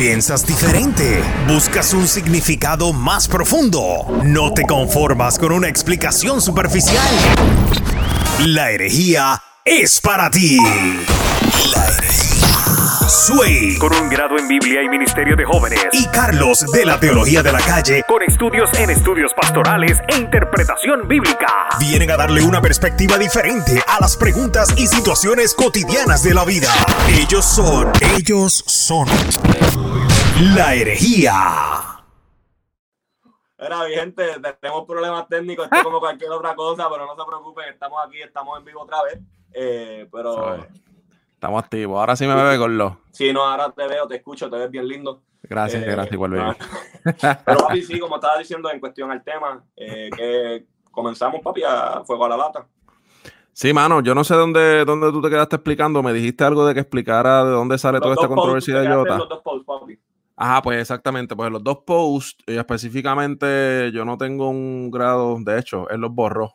Piensas diferente. Buscas un significado más profundo. No te conformas con una explicación superficial. La herejía es para ti. La herejía. Sway. Con un grado en Biblia y Ministerio de Jóvenes. Y Carlos de la Teología de la Calle. Con estudios en estudios pastorales e interpretación bíblica. Vienen a darle una perspectiva diferente a las preguntas y situaciones cotidianas de la vida. Ellos son, ellos son. La herejía. Era mi gente, tenemos problemas técnicos, esto como cualquier otra cosa, pero no se preocupen, estamos aquí, estamos en vivo otra vez. Eh, pero Estamos activos. Ahora sí me bebe con lo. Sí, no, ahora te veo, te escucho, te ves bien lindo. Gracias, eh, gracias, igual Pero papi, sí, como estaba diciendo en cuestión al tema, eh, que comenzamos, papi, a fuego a la lata. Sí, mano, yo no sé dónde, dónde tú te quedaste explicando. Me dijiste algo de que explicara de dónde sale toda esta controversia de Jota. Los dos posts, papi. Ajá, pues exactamente. Pues los dos posts, y específicamente, yo no tengo un grado, de hecho, él los borró.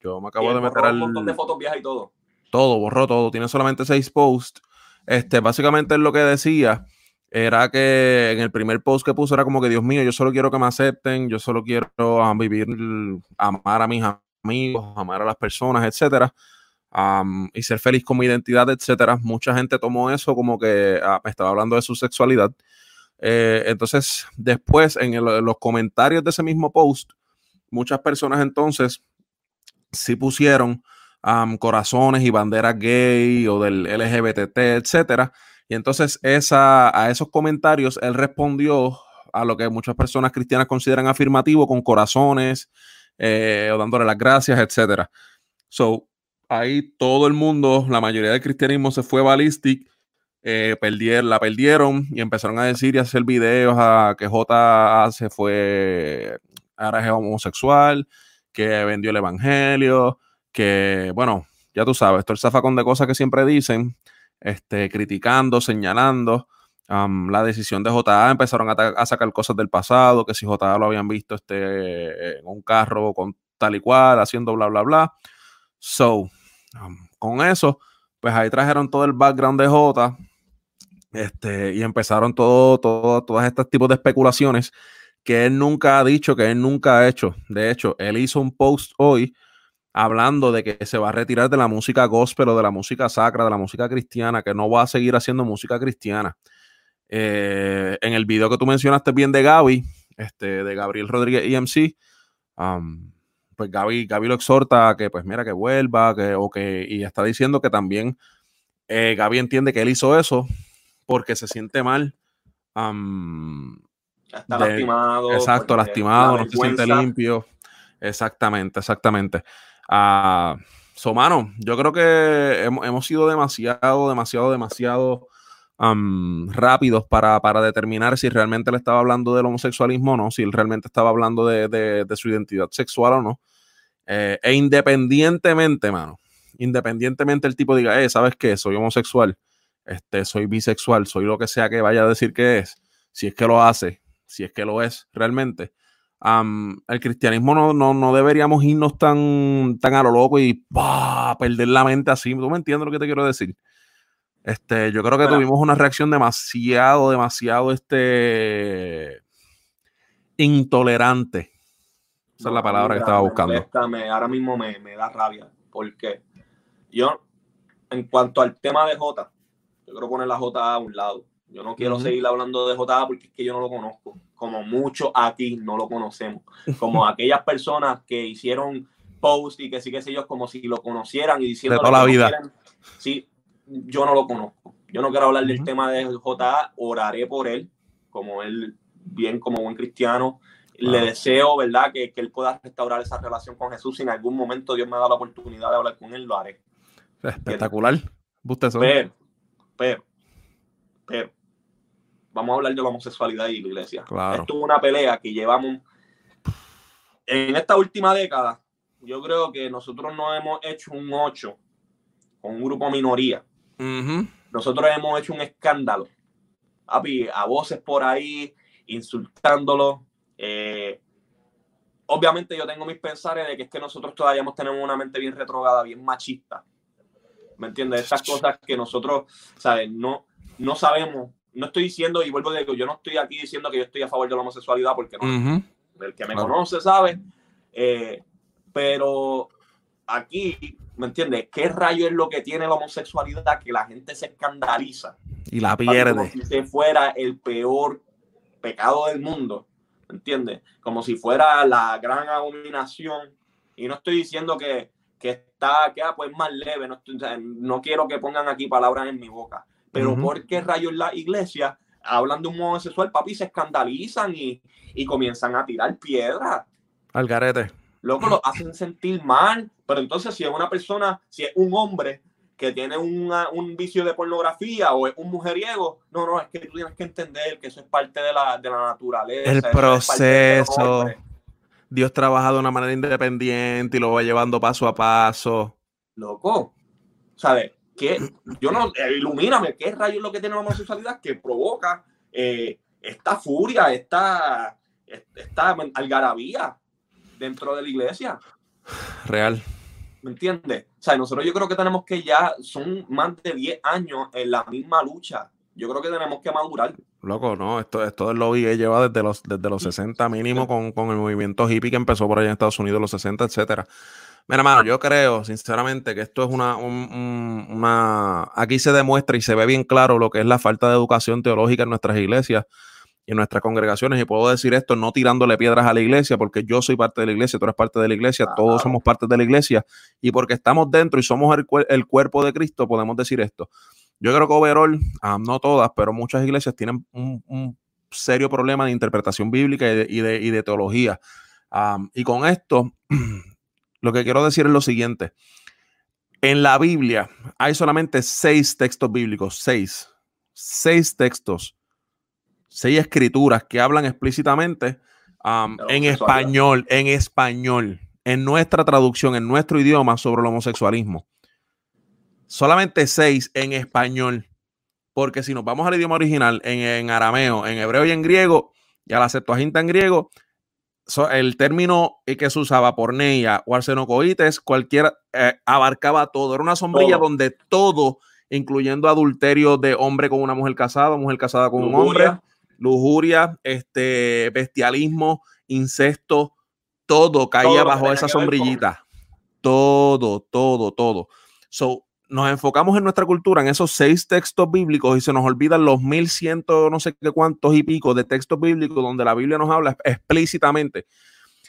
Yo me acabo de meter al. Un montón de fotos viejas y todo todo, borró todo, tiene solamente seis posts. Este, básicamente lo que decía era que en el primer post que puso era como que, Dios mío, yo solo quiero que me acepten, yo solo quiero ah, vivir, amar a mis amigos, amar a las personas, etcétera, y ser feliz con mi identidad, etcétera. Mucha gente tomó eso como que ah, estaba hablando de su sexualidad. Eh, entonces, después, en, en los comentarios de ese mismo post, muchas personas entonces sí pusieron corazones y banderas gay o del LGBTT, etcétera. Y entonces esa, a esos comentarios él respondió a lo que muchas personas cristianas consideran afirmativo con corazones eh, o dándole las gracias, etcétera. So, ahí todo el mundo, la mayoría del cristianismo se fue ballistic, eh, perdieron, la perdieron y empezaron a decir y hacer videos a que J se fue, ahora es homosexual, que vendió el evangelio, que, bueno, ya tú sabes, es el zafacón de cosas que siempre dicen, este, criticando, señalando. la decisión de JA empezaron a, sacar cosas del pasado, que si JA lo habían visto este, en un carro con tal y cual, haciendo bla, bla, bla. So, con eso, pues ahí trajeron todo el background de J este, y empezaron todo, todo, todos estos tipos de especulaciones que él nunca ha dicho, que él nunca ha hecho. De hecho, él hizo un post hoy hablando de que se va a retirar de la música gospel o de la música sacra, de la música cristiana, que no va a seguir haciendo música cristiana. Eh, en el video que tú mencionaste bien de Gaby, este, de Gabriel Rodríguez EMC, pues Gaby, Gaby, lo exhorta a que, pues mira, que vuelva, que, o que, y está diciendo que también eh, Gaby entiende que él hizo eso porque se siente mal. está lastimado. Exacto, lastimado, no se siente limpio. Exactamente, exactamente. Uh, so, mano, yo creo que hemos, sido demasiado, demasiado, demasiado rápidos para, determinar si realmente le estaba hablando del homosexualismo o no, si él realmente estaba hablando de, su identidad sexual o no. Eh, e independientemente, mano, independientemente el tipo diga, eh, ¿sabes qué? Soy homosexual, este, soy bisexual, soy lo que sea que vaya a decir que es, si es que lo hace, si es que lo es realmente el cristianismo no, no, no, deberíamos irnos tan, tan a lo loco y perder la mente así. ¿Tú me entiendes lo que te quiero decir? Este, yo creo que tuvimos una reacción demasiado, demasiado este, intolerante. Esa es la palabra que estaba buscando. ahora mismo me, me, da rabia porque yo, en cuanto al tema de J, yo quiero poner la J a un lado. Yo no quiero seguir hablando de J porque es que yo no lo conozco como muchos aquí no lo conocemos, como aquellas personas que hicieron post y que sí que sé yo, como si lo conocieran y diciendo... De toda la vida. Sí, yo no lo conozco. Yo no quiero hablar del tema de JA, oraré por él, como él, bien como buen cristiano. Le deseo, ¿verdad?, que, que, él pueda restaurar esa relación con Jesús. Si en algún momento Dios me da la oportunidad de hablar con él, lo haré. Espectacular. Pero, pero, pero, vamos a hablar de la homosexualidad y la iglesia. Esto es una pelea que llevamos en esta última década. Yo creo que nosotros no hemos hecho un 8 con un grupo minoría. Nosotros hemos hecho un escándalo. a voces por ahí, insultándolo. Eh, obviamente yo tengo mis pensares de que es que nosotros todavía tenemos una mente bien retrogada, bien machista. ¿Me entiendes? Esas cosas que nosotros, ¿sabes? No, no sabemos no estoy diciendo, y vuelvo a decir, yo no estoy aquí diciendo que yo estoy a favor de la homosexualidad, porque no, el que me conoce sabe, eh, pero aquí, ¿me entiendes? ¿Qué rayo es lo que tiene la homosexualidad que la gente se escandaliza? Y la pierde. Como si se fuera el peor pecado del mundo, ¿me entiendes? Como si fuera la gran abominación. Y no estoy diciendo que, que está, que ah, pues más leve, no, no quiero que pongan aquí palabras en mi boca pero ¿por qué rayos la iglesia hablan de un homosexual, papi, se escandalizan y, comienzan a tirar piedras? Al garete. Loco, lo hacen sentir mal. Pero entonces, si es una persona, si es un hombre que tiene un vicio de pornografía o es un mujeriego, no, no, es que tú tienes que entender que eso es parte de la, naturaleza. El proceso. Dios trabaja de una manera independiente y lo va llevando paso a paso. Loco, ¿sabes? ¿Qué, yo no, eh, ilumíname, ¿qué rayo es lo que tiene la homosexualidad que provoca eh, esta furia, esta, esta algarabía dentro de la iglesia? Real. ¿Me entiendes? O sea, nosotros yo creo que tenemos que ya, son más de 10 años en la misma lucha. Yo creo que tenemos que madurar. Loco, no, esto, esto es lo que lleva desde los, desde los 60 mínimo con, con el movimiento hippie que empezó por allá en Estados Unidos, los 60, etcétera. Mira, hermano, yo creo, sinceramente, que esto es una, una. Aquí se demuestra y se ve bien claro lo que es la falta de educación teológica en nuestras iglesias y en nuestras congregaciones. Y puedo decir esto no tirándole piedras a la iglesia, porque yo soy parte de la iglesia, tú eres parte de la iglesia, todos somos parte de la iglesia. Y porque estamos dentro y somos el, cuerpo de Cristo, podemos decir esto. Yo creo que overall, ah, no todas, pero muchas iglesias tienen un, serio problema de interpretación bíblica y de, y de, teología. Ah, y con esto. Lo que quiero decir es lo siguiente. En la Biblia hay solamente seis textos bíblicos, seis, seis textos, seis escrituras que hablan explícitamente um, en español, en español, en nuestra traducción, en nuestro idioma sobre el homosexualismo. Solamente seis en español. Porque si nos vamos al idioma original, en, en arameo, en hebreo y en griego, y a la Septuaginta en griego, el término que se usaba por Neia o arsenocoites, cualquiera eh, abarcaba todo. Era una sombrilla donde todo, incluyendo adulterio de hombre con una mujer casada, mujer casada con un hombre, lujuria, este, bestialismo, incesto, todo caía bajo esa sombrillita. Todo, todo, todo. So, nos enfocamos en nuestra cultura, en esos seis textos bíblicos y se nos olvidan los mil ciento no sé qué cuántos y pico de textos bíblicos donde la Biblia nos habla explícitamente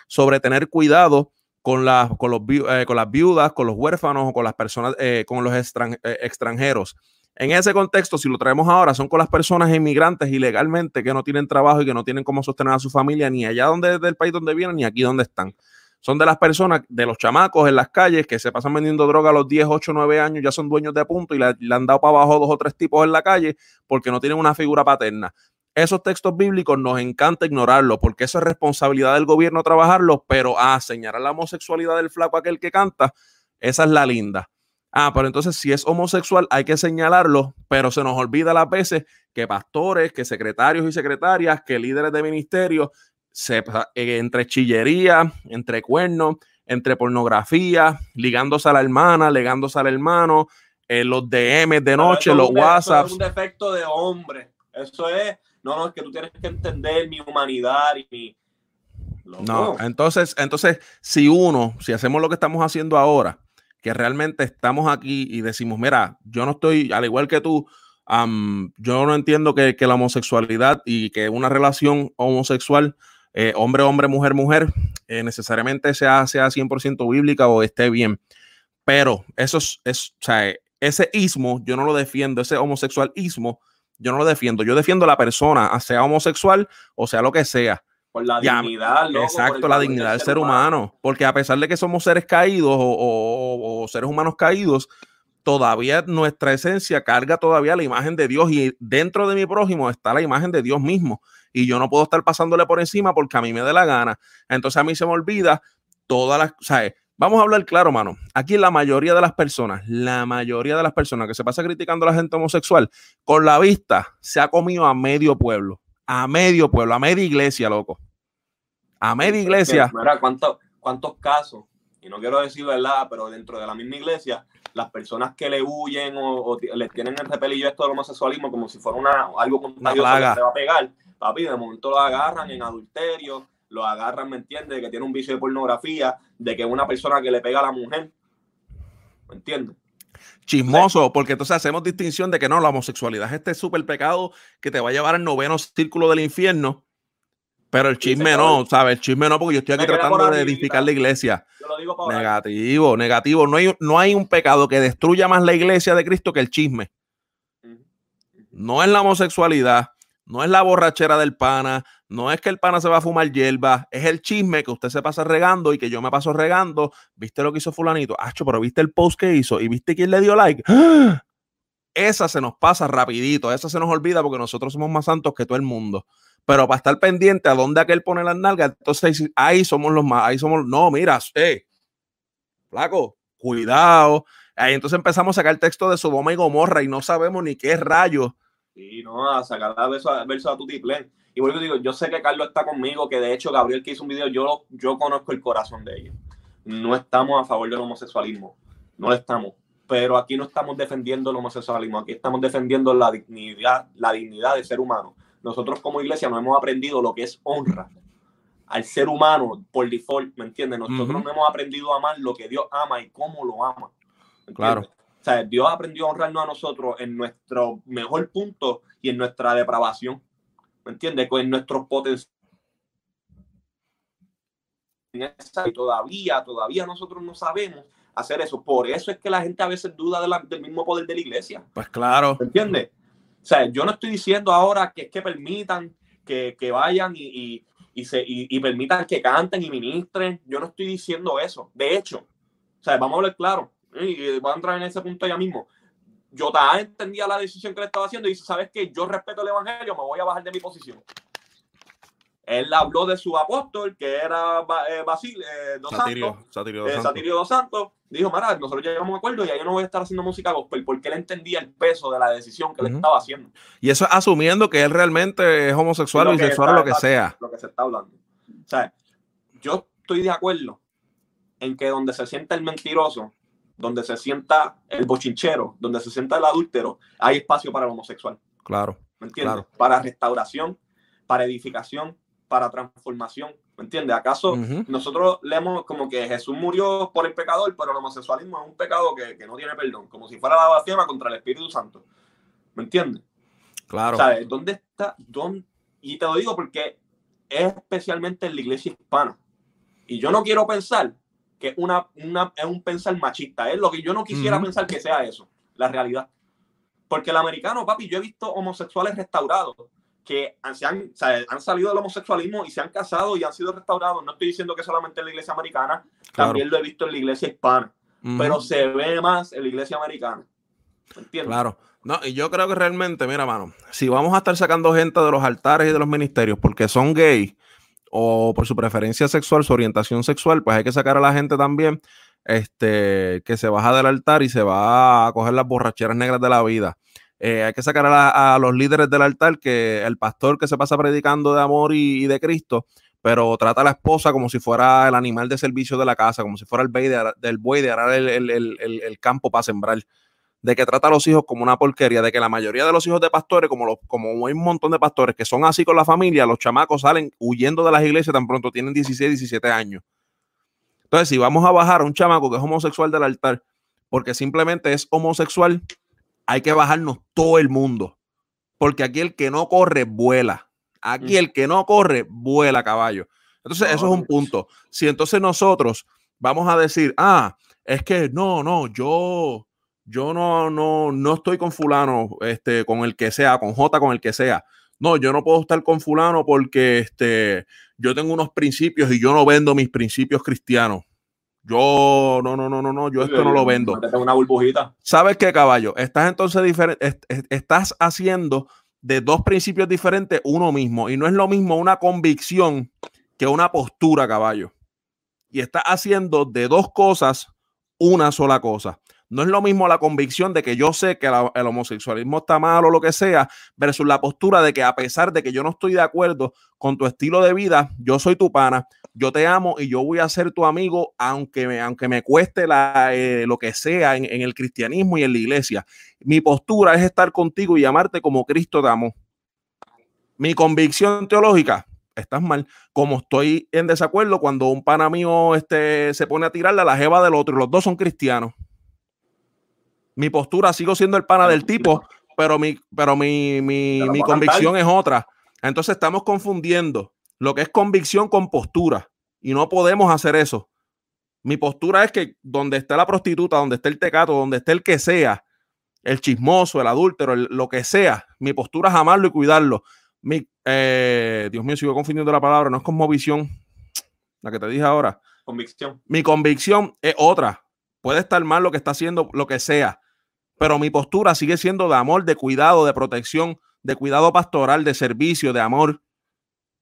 sobre tener cuidado con, las, con, los, eh, viudas, con los huérfanos o con las personas, eh, con los eh, extranjeros. En ese contexto, si lo traemos ahora, son con las personas inmigrantes ilegalmente que no tienen trabajo y que no tienen cómo sostener a su familia ni allá donde del país donde vienen ni aquí donde están son de las personas, de los chamacos en las calles que se pasan vendiendo droga a los 10, 8, 9 años, ya son dueños de punto y le, han dado para abajo dos o tres tipos en la calle porque no tienen una figura paterna. Esos textos bíblicos nos encanta ignorarlos porque eso es responsabilidad del gobierno trabajarlos, pero a ah, señalar la homosexualidad del flaco aquel que canta, esa es la linda. Ah, pero entonces si es homosexual hay que señalarlo, pero se nos olvida las veces que pastores, que secretarios y secretarias, que líderes de ministerios eh, entre chillería, entre cuernos, entre pornografía, ligándose a la hermana, ligándose al hermano, eh, los DM de noche, los WhatsApp. es un defecto de hombre. Eso es, no, no, es que tú tienes que entender mi humanidad y mi. No, entonces, entonces, si uno, si hacemos lo que estamos haciendo ahora, que realmente estamos aquí y decimos, mira, yo no estoy, al igual que tú, yo no entiendo que, que, la homosexualidad y que una relación homosexual eh, hombre, hombre, mujer, mujer, eh, necesariamente sea, sea 100% bíblica o esté bien. Pero eso es, es, o sea, ese ismo yo no lo defiendo, ese homosexual ismo yo no lo defiendo. Yo defiendo a la persona, sea homosexual o sea lo que sea. Por la dignidad, Exacto, la dignidad del ser humano. Porque a pesar de que somos seres caídos o seres humanos caídos, todavía nuestra esencia carga todavía la imagen de Dios y dentro de mi prójimo está la imagen de Dios mismo y yo no puedo estar pasándole por encima porque a mí me dé la gana. Entonces a mí se me olvida todas las, o vamos a hablar claro, mano. Aquí la mayoría de las personas, la mayoría de las personas que se pasa criticando a la gente homosexual, con la vista se ha comido a medio pueblo, a medio pueblo, a media iglesia, loco. A media iglesia. ¿cuántos, ¿Cuántos casos? Y no quiero decir verdad, pero dentro de la misma iglesia las personas que le huyen o, les tienen el repelillo esto del homosexualismo como si fuera una, algo contagioso que se va a pegar, papi, de momento lo agarran en adulterio, lo agarran, ¿me entiendes? De que tiene un vicio de pornografía, de que es una persona que le pega a la mujer, ¿me entiendes? Chismoso, porque entonces hacemos distinción de que no, la homosexualidad es este súper pecado que te va a llevar al noveno círculo del infierno pero el chisme no, ¿sabes? El chisme no, porque yo estoy aquí tratando de edificar la iglesia. negativo, negativo. No hay, no hay un pecado que destruya más la iglesia de Cristo que el chisme. No es la homosexualidad, no es la borrachera del pana, no es que el pana se va a fumar hierba, es el chisme que usted se pasa regando y que yo me paso regando. ¿Viste lo que hizo fulanito? Acho, pero ¿viste el post que hizo? ¿Y viste quién le dio like? Esa se nos pasa rapidito, esa se nos olvida porque nosotros somos más santos que todo el mundo pero para estar pendiente a dónde aquel pone las nalgas, entonces ahí somos los más, ahí somos, no, mira, eh, flaco, cuidado. Ahí entonces empezamos a sacar texto de Sodoma y Gomorra y no sabemos ni qué rayo. Sí, no, a sacar a verso, a, verso a. Y vuelvo digo, yo sé que Carlos está conmigo, que de hecho Gabriel que hizo un video, yo, yo conozco el corazón de ellos. No estamos a favor del homosexualismo, no lo estamos. Pero aquí no estamos defendiendo el homosexualismo, aquí estamos defendiendo la dignidad, la dignidad del ser humano nosotros como iglesia no hemos aprendido lo que es honra al ser humano por default, ¿me entiendes? Nosotros no hemos aprendido a amar lo que Dios ama y cómo lo ama. Claro. O sea, Dios aprendió a honrarnos a nosotros en nuestro mejor punto y en nuestra depravación. ¿Me entiendes? En nuestros potenciales. Y todavía, todavía nosotros no sabemos hacer eso. Por eso es que la gente a veces duda del mismo poder de la iglesia. Pues claro. ¿Me entiendes? O sea, yo no estoy diciendo ahora que es que permitan que, vayan y, se, y, permitan que canten y ministren. Yo no estoy diciendo eso. De hecho, o sea, vamos a hablar claro. Y voy a entrar en ese punto ya mismo. Yo también entendía la decisión que le estaba haciendo y dice, ¿sabes qué? Yo respeto el evangelio, me voy a bajar de mi posición. Él habló de su apóstol, que era eh, Basil, eh, dos Satirio, Satirio, dos, Santos. dos Santos. Dijo, Mara, nosotros llegamos a un acuerdo y ya yo no voy a estar haciendo música gospel porque él entendía el peso de la decisión que él estaba haciendo. Y eso asumiendo que él realmente es homosexual bisexual o lo que sea. Lo que se está hablando. O sea, yo estoy de acuerdo en que donde se sienta el mentiroso, donde se sienta el bochinchero, donde se sienta el adúltero, hay espacio para el homosexual. Claro. ¿Me entiendes? Para restauración, para edificación, para transformación. ¿Me entiendes? ¿Acaso nosotros leemos como que Jesús murió por el pecador, pero el homosexualismo es un pecado que, no tiene perdón, como si fuera la blasfema contra el Espíritu Santo? ¿Me entiendes? Claro. ¿Sabes? ¿Dónde está? Dónde? Y te lo digo porque es especialmente en la iglesia hispana. Y yo no quiero pensar que una, es un pensar machista. Es lo que yo no quisiera pensar que sea eso, la realidad. Porque el americano, papi, yo he visto homosexuales restaurados que han, han, salido del homosexualismo y se han casado y han sido restaurados. No estoy diciendo que solamente en la iglesia americana, también lo he visto en la iglesia hispana, pero se ve más en la iglesia americana. ¿Entiendes? Claro. No, y yo creo que realmente, mira, mano, si vamos a estar sacando gente de los altares y de los ministerios porque son gays o por su preferencia sexual, su orientación sexual, pues hay que sacar a la gente también este, que se baja del altar y se va a coger las borracheras negras de la vida. Eh, hay que sacar a, los líderes del altar que el pastor que se pasa predicando de amor y, de Cristo, pero trata a la esposa como si fuera el animal de servicio de la casa, como si fuera el buey de, del buey de arar el, campo para sembrar, de que trata a los hijos como una porquería, de que la mayoría de los hijos de pastores, como, los, como hay un montón de pastores que son así con la familia, los chamacos salen huyendo de las iglesias tan pronto tienen 16, 17 años. Entonces, si vamos a bajar a un chamaco que es homosexual del altar, porque simplemente es homosexual, hay que bajarnos todo el mundo. Porque aquí el que no corre, vuela. Aquí el que no corre, vuela caballo. Entonces, eso es un punto. Si entonces nosotros vamos a decir, ah, es que no, no, yo, yo no, no, no estoy con fulano, este, con el que sea, con J, con el que sea. No, yo no puedo estar con fulano porque este, yo tengo unos principios y yo no vendo mis principios cristianos. Yo, no, no, no, no, no, yo esto no lo vendo. Una burbujita. ¿Sabes qué, caballo? Estás entonces diferente, estás haciendo de dos principios diferentes uno mismo. Y no es lo mismo una convicción que una postura, caballo. Y estás haciendo de dos cosas una sola cosa. No es lo mismo la convicción de que yo sé que el homosexualismo está mal o lo que sea, versus la postura de que a pesar de que yo no estoy de acuerdo con tu estilo de vida, yo soy tu pana, yo te amo y yo voy a ser tu amigo aunque me, aunque me cueste eh, lo que sea en, el cristianismo y en la iglesia. Mi postura es estar contigo y amarte como Cristo te amó. Mi convicción teológica, estás mal. Como estoy en desacuerdo cuando un pana mío este, se pone a tirarle a la jeva del otro y los dos son cristianos. Mi postura, sigo siendo el pana del tipo, pero mi, pero mi, mi, mi convicción es otra. Entonces estamos confundiendo lo que es convicción con postura y no podemos hacer eso. Mi postura es que donde esté la prostituta, donde esté el tecato, donde esté el que sea, el chismoso, el adúltero, lo que sea, mi postura es amarlo y cuidarlo. Mi, eh, Dios mío, sigo confundiendo la palabra, no es como visión, la que te dije ahora. Convicción. Mi convicción es otra. Puede estar mal lo que está haciendo, lo que sea, pero mi postura sigue siendo de amor, de cuidado, de protección, de cuidado pastoral, de servicio, de amor.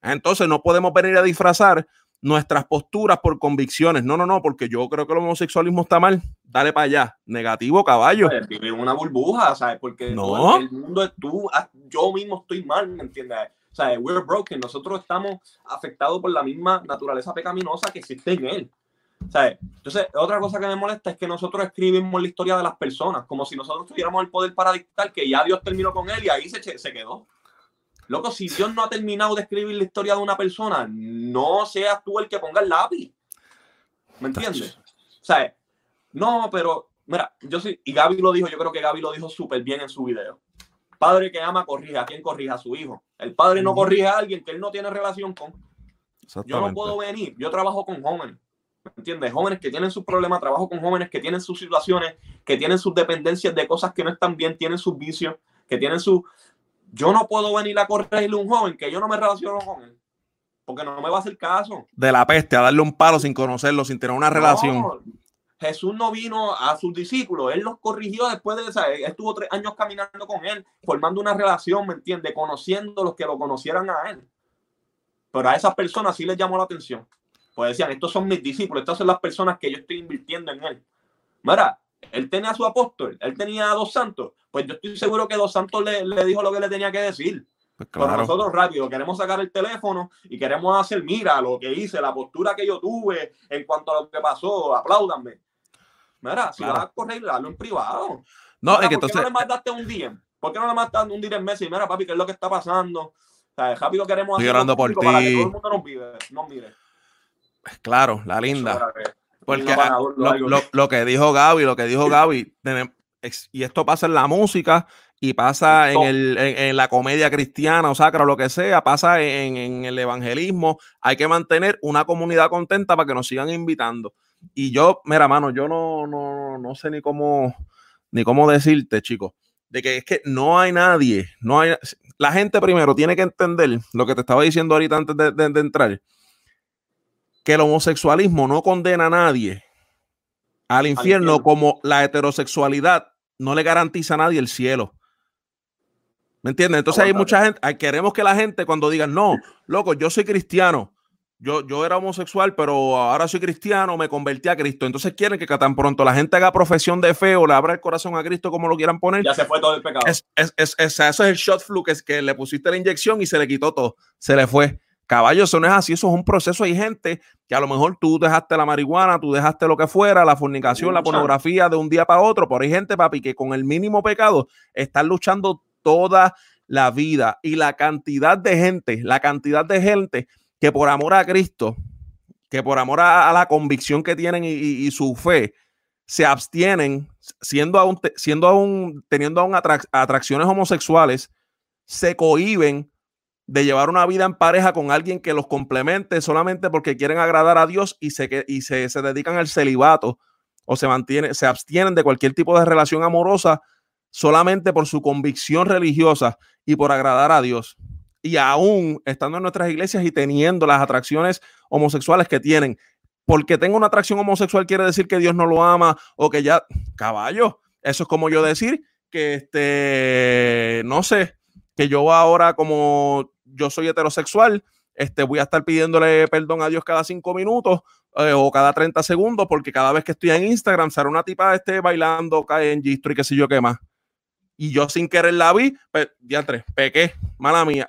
Entonces no podemos venir a disfrazar nuestras posturas por convicciones. No, no, no, porque yo creo que el homosexualismo está mal. Dale para allá. Negativo, caballo. Vive una burbuja, ¿sabes? Porque no. el mundo es tú, yo mismo estoy mal, ¿me entiendes? O sea, we're broken. Nosotros estamos afectados por la misma naturaleza pecaminosa que existe en él. ¿Sabes? Entonces, otra cosa que me molesta es que nosotros escribimos la historia de las personas, como si nosotros tuviéramos el poder para dictar que ya Dios terminó con él y ahí se, se quedó. Loco, si Dios no ha terminado de escribir la historia de una persona, no seas tú el que ponga el lápiz. ¿Me entiendes? O sea, no, pero mira, yo sí, y Gaby lo dijo, yo creo que Gaby lo dijo súper bien en su video. Padre que ama corrige a quien corrija a su hijo. El padre no corrige a alguien que él no tiene relación con. Yo no puedo venir, yo trabajo con jóvenes. ¿Me entiendes? Jóvenes que tienen sus problemas, trabajo con jóvenes que tienen sus situaciones, que tienen sus dependencias de cosas que no están bien, tienen sus vicios, que tienen su, yo no puedo venir a corregirle a un joven que yo no me relaciono con él. Porque no me va a hacer caso. De la peste, a darle un palo sin conocerlo, sin tener una relación. Jesús no vino a sus discípulos, él los corrigió después de esa, estuvo tres años caminando con él, formando una relación, ¿me entiende? Conociendo los que lo conocieran a él. Pero a esas personas sí les llamó la atención. Pues decían, estos son mis discípulos, estas son las personas que yo estoy invirtiendo en él. Mira, él tenía a su apóstol, él tenía a dos santos, pues yo estoy seguro que dos santos le, le dijo lo que le tenía que decir. Pues Pero nosotros rápido queremos sacar el teléfono y queremos hacer, mira lo que hice, la postura que yo tuve en cuanto a lo que pasó, apláudanme. Mira, si vas a correr, hazlo en privado. No, es que ¿por qué no le mandaste un día? ¿Por qué no le mandaste un día en Messi? Mira, papi, ¿qué es lo que está pasando? O sea, rápido queremos hacer llorando por ti. para que todo el mundo nos, vive, nos mire. Claro, la linda. Porque ah, lo, que dijo Gaby, lo que dijo Gaby, y esto pasa en la música y pasa en, el, en, la comedia cristiana o sacra o lo que sea, pasa en, el evangelismo. Hay que mantener una comunidad contenta para que nos sigan invitando. Y yo, mira, mano, yo no, no, no sé ni cómo, ni cómo decirte, chicos, de que es que no hay nadie, no hay, la gente primero tiene que entender lo que te estaba diciendo ahorita antes de entrar que el homosexualismo no condena a nadie al infierno, como la heterosexualidad no le garantiza a nadie el cielo. ¿Me entiendes? Entonces hay mucha gente, queremos que la gente cuando digan, no, loco, yo soy cristiano, yo, yo era homosexual, pero ahora soy cristiano, me convertí a Cristo. Entonces quieren que tan pronto la gente haga profesión de fe o le abra el corazón a Cristo, como lo quieran poner. Ya se fue todo el pecado. Es, es, es, eso es el shot flu, que es que le pusiste la inyección y se le quitó todo, se le fue. Caballo, eso no es así, eso es un proceso. Hay gente que a lo mejor tú dejaste la marihuana, tú dejaste lo que fuera, la fornicación, la pornografía de un día para otro, pero hay gente, papi, que con el mínimo pecado están luchando toda la vida. Y la cantidad de gente, la cantidad de gente que por amor a Cristo, que por amor a, la convicción que tienen y, su fe, se abstienen, siendo aún, siendo aún teniendo aún atracciones homosexuales, se cohiben de llevar una vida en pareja con alguien que los complemente solamente porque quieren agradar a Dios y se, y se, dedican al celibato o se mantienen, se abstienen de cualquier tipo de relación amorosa solamente por su convicción religiosa y por agradar a Dios. Y aún estando en nuestras iglesias y teniendo las atracciones homosexuales que tienen, porque tengo una atracción homosexual quiere decir que Dios no lo ama o que ya, caballo, eso es como yo decir que este, no sé, que yo ahora como yo soy heterosexual este, voy a estar pidiéndole perdón a Dios cada cinco minutos eh, o cada 30 segundos, porque cada vez que estoy en Instagram sale una tipa este, bailando, cae en gistro y qué sé yo qué más. Y yo sin querer la vi, pues, pequé, mala mía.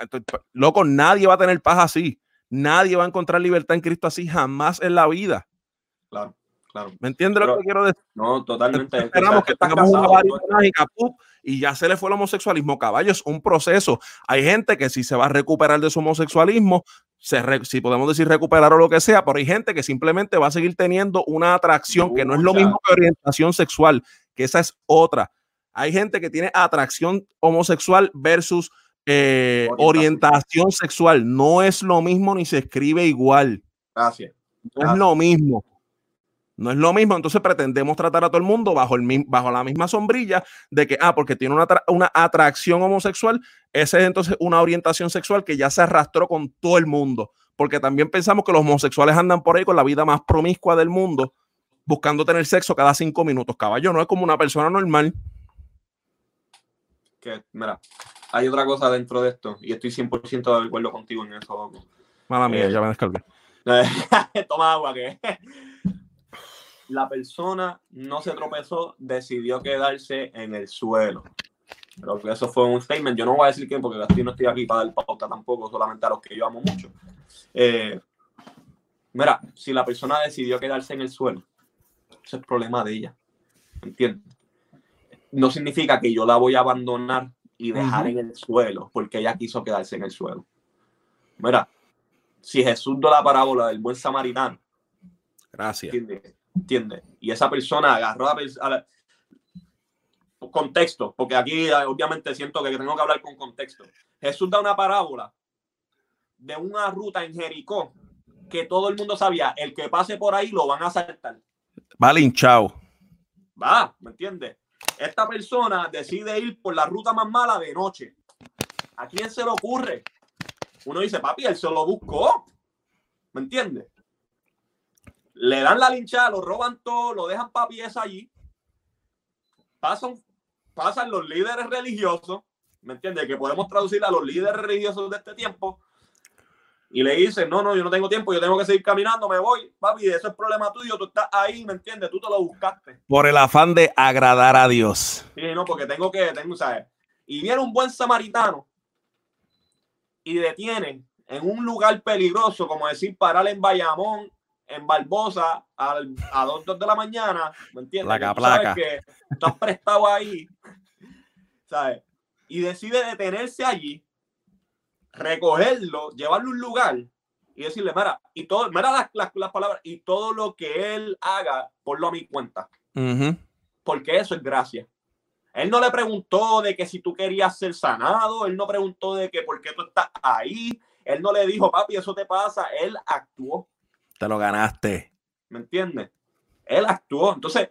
loco, nadie va a tener paz así. Nadie va a encontrar libertad en Cristo así jamás en la vida. Claro. Claro. ¿Me entiendes lo que quiero decir? No, totalmente. Esperamos que tengamos una varita mágica y ya se le fue el homosexualismo. Caballo, es un proceso. Hay gente que si se va a recuperar de su homosexualismo, si podemos decir recuperar o lo que sea, pero hay gente que simplemente va a seguir teniendo una atracción que no es lo mismo que orientación sexual, que esa es otra. Hay gente que tiene atracción homosexual versus eh, orientación sexual. No es lo mismo ni se escribe igual. Gracias. No es lo mismo. No es lo mismo, entonces pretendemos tratar a todo el mundo bajo, el, bajo la misma sombrilla de que, ah, porque tiene una, una atracción homosexual, esa es entonces una orientación sexual que ya se arrastró con todo el mundo, porque también pensamos que los homosexuales andan por ahí con la vida más promiscua del mundo, buscando tener sexo cada cinco minutos. Caballo, no es como una persona normal. Que, mira, hay otra cosa dentro de esto, y estoy 100% de acuerdo contigo en eso. Mala mía, eh, ya me descargué. Toma agua, que la persona no se tropezó, decidió quedarse en el suelo. Pero que eso fue un statement. Yo no voy a decir quién, porque así no estoy aquí para dar pauta tampoco, solamente a los que yo amo mucho. Eh, mira, si la persona decidió quedarse en el suelo, ese es el problema de ella. ¿Entiendes? No significa que yo la voy a abandonar y dejar en el suelo porque ella quiso quedarse en el suelo. Mira, si Jesús dio la parábola del buen samaritano, gracias. ¿Entiendes? Y esa persona agarró a, la, contexto, porque aquí eh, obviamente siento que tengo que hablar con contexto. Jesús da una parábola de una ruta en Jericó que todo el mundo sabía, el que pase por ahí lo van a saltar. Va linchado. Va, ¿me entiendes? Esta persona decide ir por la ruta más mala de noche. ¿A quién se le ocurre? Uno dice, papi, él se lo buscó. ¿Me entiendes? Le dan la linchada, lo roban todo, lo dejan para pieza allí. Pasan, pasan los líderes religiosos, ¿me entiendes? Que podemos traducir a los líderes religiosos de este tiempo. Y le dicen, no, no, yo no tengo tiempo, yo tengo que seguir caminando, me voy, papi, eso es problema tuyo, tú estás ahí, ¿me entiendes? Tú te lo buscaste. Por el afán de agradar a Dios. Sí, no, porque tengo que, tengo, ¿sabes? Y viene un buen samaritano y detienen en un lugar peligroso, como decir, parar en Bayamón en Barbosa a, a 2, de la mañana, ¿me entiendes? Placa, placa. que estás prestado ahí, ¿sabes? Y decide detenerse allí, recogerlo, llevarlo a un lugar y decirle, mira, y todo, mira las, las, palabras, y todo lo que él haga, ponlo a mi cuenta. Porque eso es gracia. Él no le preguntó de que si tú querías ser sanado, él no preguntó de que por qué tú estás ahí, él no le dijo, papi, eso te pasa, él actuó te lo ganaste. ¿Me entiendes? Él actuó. Entonces,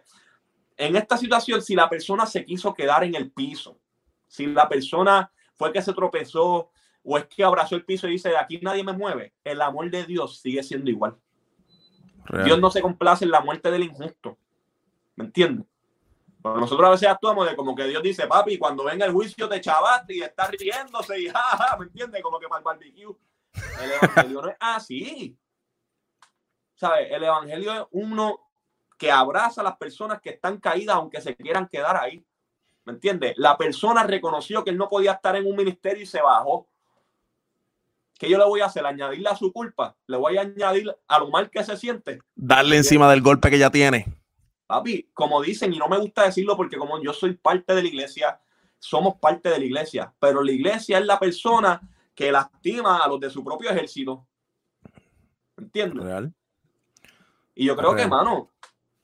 en esta situación, si la persona se quiso quedar en el piso, si la persona fue que se tropezó o es que abrazó el piso y dice, aquí nadie me mueve, el amor de Dios sigue siendo igual. Dios no se complace en la muerte del injusto. ¿Me entiendes? Pero nosotros a veces actuamos de como que Dios dice, papi, cuando venga el juicio te chavaste y está riéndose y jaja, ¿me entiendes? Como que para el barbecue. El evangelio no es así. ¿Sabes? El evangelio es uno que abraza a las personas que están caídas aunque se quieran quedar ahí. ¿Me entiendes? La persona reconoció que él no podía estar en un ministerio y se bajó. ¿Qué yo le voy a hacer? ¿Añadirle a su culpa? ¿Le voy a añadir a lo mal que se siente? Darle encima del golpe que ya tiene. Papi, como dicen, y no me gusta decirlo porque como yo soy parte de la iglesia, somos parte de la iglesia, pero la iglesia es la persona que lastima a los de su propio ejército. ¿Entiendes? Real. Y yo creo que, mano,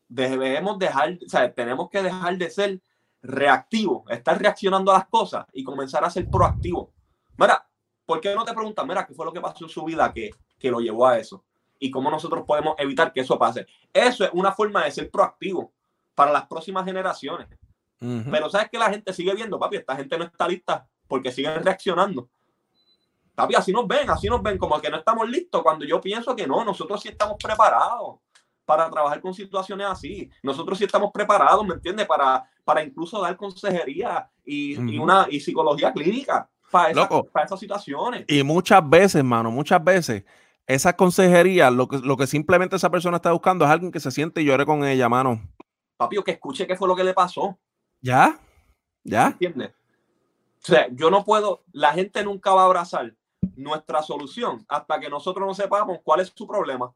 debemos dejar, o sea, tenemos que dejar de ser reactivos, estar reaccionando a las cosas y comenzar a ser proactivos. Mira, ¿por qué no te preguntas, mira, qué fue lo que pasó en su vida que, que lo llevó a eso? Y cómo nosotros podemos evitar que eso pase. Eso es una forma de ser proactivo para las próximas generaciones. Pero sabes que la gente sigue viendo, papi, esta gente no está lista porque siguen reaccionando. Papi, así nos ven, así nos ven, como que no estamos listos, cuando yo pienso que no, nosotros sí estamos preparados para trabajar con situaciones así. Nosotros sí estamos preparados, ¿me entiendes? Para, para incluso dar consejería y, una y psicología clínica. para, esas situaciones. Y muchas veces, mano, muchas veces, esa consejería, lo que, lo que simplemente esa persona está buscando es alguien que se siente y llore con ella, mano. Papi, o que escuche qué fue lo que le pasó. ¿Ya? ¿Ya? ¿Entiendes? O sea, yo no puedo, la gente nunca va a abrazar nuestra solución hasta que nosotros no sepamos cuál es su problema.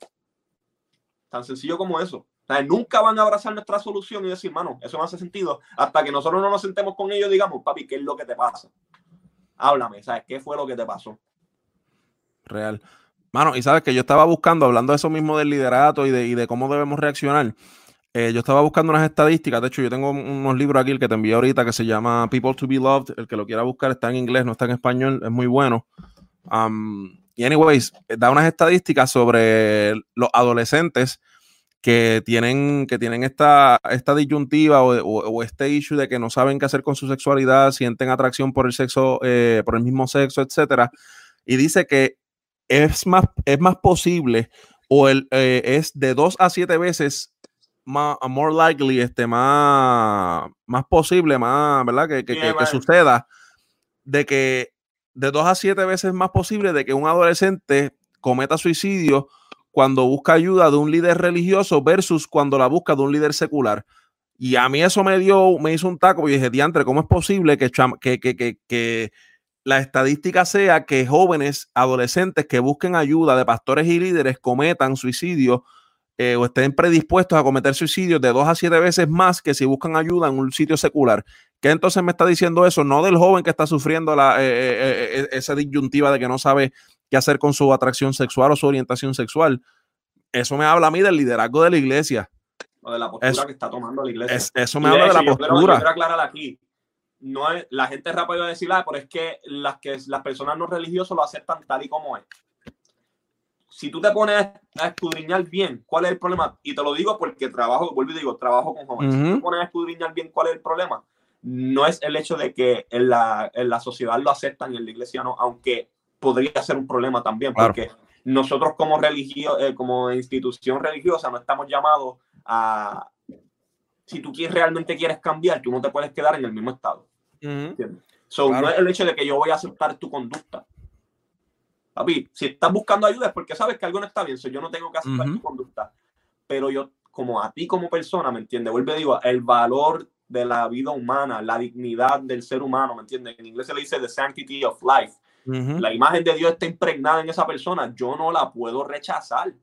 Tan sencillo como eso. O nunca van a abrazar nuestra solución y decir, mano, eso no hace sentido, hasta que nosotros no nos sentemos con ellos y digamos, papi, ¿qué es lo que te pasa? Háblame, ¿sabes qué fue lo que te pasó? Real. Mano, y sabes que yo estaba buscando, hablando de eso mismo del liderato y de, y de cómo debemos reaccionar. Eh, yo estaba buscando unas estadísticas. De hecho, yo tengo unos libros aquí que te envié ahorita que se llama People to be Loved. El que lo quiera buscar está en inglés, no está en español. Es muy bueno. Y, anyways, da unas estadísticas sobre los adolescentes que tienen, que tienen esta, esta disyuntiva o, este issue de que no saben qué hacer con su sexualidad, sienten atracción por el sexo, eh, por el mismo sexo, etcétera. Y dice que es más, es más posible o el, eh, es de dos a siete veces más, more likely, este, más, más posible, más, ¿verdad? Que, que, suceda de que de dos a siete veces más posible de que un adolescente cometa suicidio cuando busca ayuda de un líder religioso versus cuando la busca de un líder secular. Y a mí eso me dio, me hizo un taco y dije, diantre, ¿cómo es posible que, que, que, que, la estadística sea que jóvenes, adolescentes que busquen ayuda de pastores y líderes cometan suicidio eh, o estén predispuestos a cometer suicidios de dos a siete veces más que si buscan ayuda en un sitio secular. ¿Qué entonces me está diciendo eso? No del joven que está sufriendo la, eh, eh, esa disyuntiva de que no sabe qué hacer con su atracción sexual o su orientación sexual. Eso me habla a mí del liderazgo de la iglesia. O de la postura que está tomando la iglesia. eso me habla de, la postura. quiero aclarar aquí. No es, la gente rápido a decir, ah, pero es que las, que las personas no religiosas lo aceptan tal y como es si tú te pones a escudriñar bien cuál es el problema, y te lo digo porque trabajo, vuelvo y digo, trabajo con jóvenes, si tú te pones a escudriñar bien cuál es el problema, no es el hecho de que en la, en la sociedad lo aceptan y en la iglesia no, aunque podría ser un problema también, porque nosotros como religio, eh, como institución religiosa no estamos llamados a, si tú quieres, realmente quieres cambiar, tú no te puedes quedar en el mismo estado. No es el hecho de que yo voy a aceptar tu conducta Papi, si estás buscando ayuda es porque sabes que algo no está bien, yo no tengo que aceptar tu conducta. Pero yo, como a ti como persona, ¿me entiendes? Vuelve, digo, el valor de la vida humana, la dignidad del ser humano, ¿me entiendes? En inglés se le dice the sanctity of life. La imagen de Dios está impregnada en esa persona, yo no la puedo rechazar.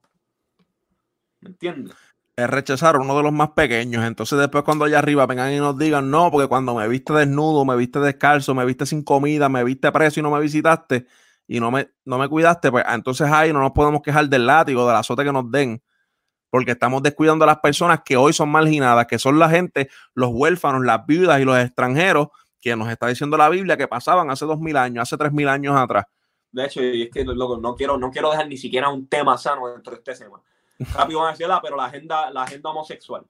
¿Me entiendes? Es rechazar uno de los más pequeños. Entonces, después, cuando allá arriba vengan y nos digan, no, porque cuando me viste desnudo, me viste descalzo, me viste sin comida, me viste preso y no me visitaste, y no me, no me cuidaste, pues entonces ahí no nos podemos quejar del látigo, del azote que nos den, porque estamos descuidando a las personas que hoy son marginadas, que son la gente, los huérfanos, las viudas y los extranjeros, que nos está diciendo la Biblia que pasaban hace dos mil años, hace tres mil años atrás. De hecho, y es que loco, no quiero, no quiero dejar ni siquiera un tema sano dentro de este tema. Rápido van a decir, pero la agenda, la agenda homosexual.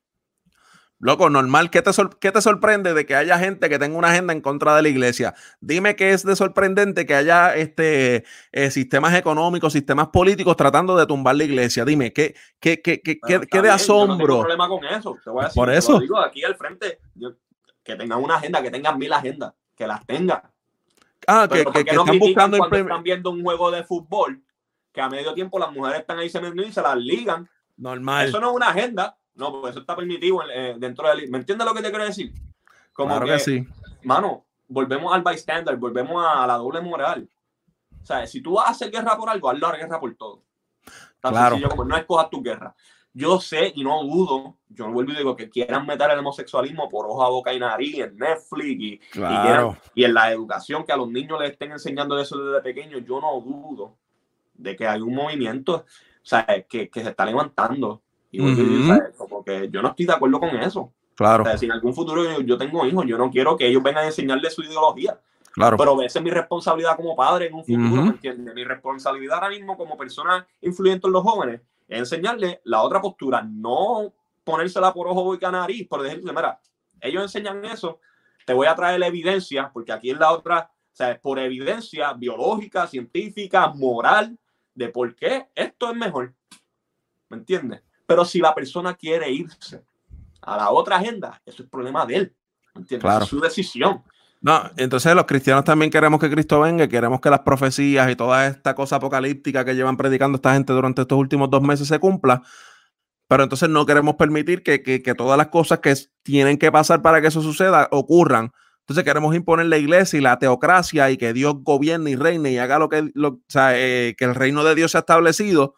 Loco, normal, ¿qué te, ¿qué te sorprende de que haya gente que tenga una agenda en contra de la iglesia? Dime qué es de sorprendente que haya este, eh, sistemas económicos, sistemas políticos tratando de tumbar la iglesia. Dime, ¿qué, qué, qué, qué, qué de asombro? Yo no tengo problema con eso. Te voy a decir, Por eso. digo aquí al frente, que tengan una agenda, que tengan mil agendas, que las tengan. Ah, que, que, están buscando cuando están viendo un juego de fútbol, que a medio tiempo las mujeres están ahí se y se las ligan. Normal. Eso no es una agenda. No, porque eso está permitido eh, dentro de ¿Me entiendes lo que te quiero decir? Como claro que, sí. Mano, volvemos al bystander, volvemos a la doble moral. O sea, si tú vas a hacer guerra por algo, haz la guerra por todo. Tan claro. sencillo como no escojas tu guerra. Yo sé y no dudo, yo no vuelvo y digo que quieran meter el homosexualismo por ojo a boca y nariz en Netflix y, y, en la educación que a los niños les estén enseñando eso desde pequeño, yo no dudo de que hay un movimiento o sea, que, que se está levantando y como que yo no estoy de acuerdo con eso. Claro. si en algún futuro yo, tengo hijos, yo no quiero que ellos vengan a enseñarle su ideología. Claro. Pero esa es mi responsabilidad como padre en un futuro, ¿me entiendes? Mi responsabilidad ahora mismo como persona influyente en los jóvenes es enseñarle la otra postura, no ponérsela por ojo y nariz, por decirle, mira, ellos enseñan eso, te voy a traer la evidencia, porque aquí es la otra, o sea, por evidencia biológica, científica, moral, de por qué esto es mejor. ¿Me entiendes? Pero si la persona quiere irse a la otra agenda, eso es problema de él. ¿Entiendes? Es su decisión. No, entonces los cristianos también queremos que Cristo venga, queremos que las profecías y toda esta cosa apocalíptica que llevan predicando esta gente durante estos últimos dos meses se cumpla, pero entonces no queremos permitir que, todas las cosas que tienen que pasar para que eso suceda ocurran. Entonces queremos imponer la iglesia y la teocracia y que Dios gobierne y reine y haga lo que, lo, o sea, eh, que el reino de Dios se ha establecido,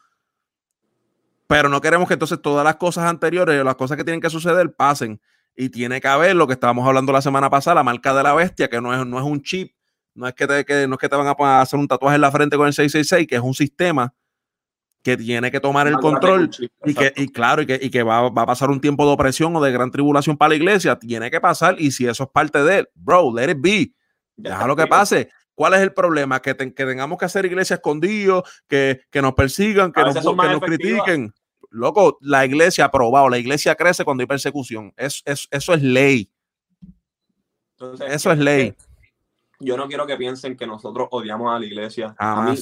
pero no queremos que entonces todas las cosas anteriores o las cosas que tienen que suceder pasen. Y tiene que haber lo que estábamos hablando la semana pasada, la marca de la bestia, que no es, no es un chip, no es que te, no es que te van a hacer un tatuaje en la frente con el 666, que es un sistema que tiene que tomar el control y que, y claro, y que, y que va, va, a pasar un tiempo de opresión o de gran tribulación para la iglesia, tiene que pasar y si eso es parte de él, bro, let it be, deja lo que pase. ¿Cuál es el problema? Que, que tengamos que hacer iglesia escondidos, que, que nos persigan, que nos, que nos critiquen loco, la iglesia ha aprobado, la iglesia crece cuando hay persecución. Es, eso es ley. eso es ley. Yo no quiero que piensen que nosotros odiamos a la iglesia.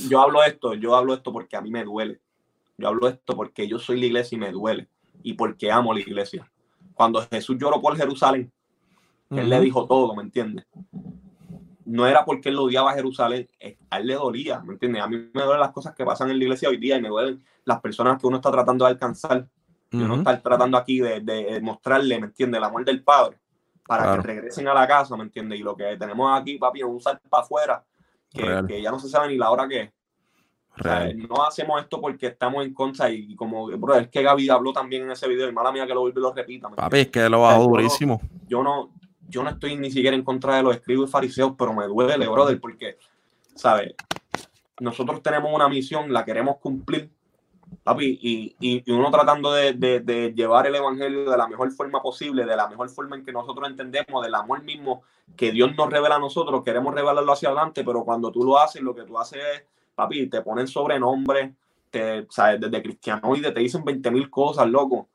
yo hablo esto, yo hablo esto porque a mí me duele. Yo hablo esto porque yo soy la iglesia y me duele. Y porque amo la iglesia. Cuando Jesús lloró por Jerusalén, él le dijo todo, ¿me entiendes? No era porque él odiaba a Jerusalén, a él le dolía, ¿me entiendes? A mí me duelen las cosas que pasan en la iglesia hoy día y me duelen las personas que uno está tratando de alcanzar. Y uno está tratando aquí de, mostrarle, ¿me entiendes? El amor del Padre para que regresen a la casa, ¿me entiendes? Y lo que tenemos aquí, papi, es un salto para afuera que, ya no se sabe ni la hora que es. no hacemos esto porque estamos en contra y como, bro, es que Gaby habló también en ese video y mala mía que lo vuelve y lo repita. Papi, es que lo bajó durísimo. yo no, yo no estoy ni siquiera en contra de los escribos y fariseos, pero me duele, brother, porque, ¿sabes? Nosotros tenemos una misión, la queremos cumplir, papi, y, y, uno tratando de, de, llevar el evangelio de la mejor forma posible, de la mejor forma en que nosotros entendemos, del amor mismo que Dios nos revela a nosotros, queremos revelarlo hacia adelante, pero cuando tú lo haces, lo que tú haces es, papi, te ponen sobrenombre, te, ¿sabes? Desde cristianoide te dicen 20 mil cosas, loco.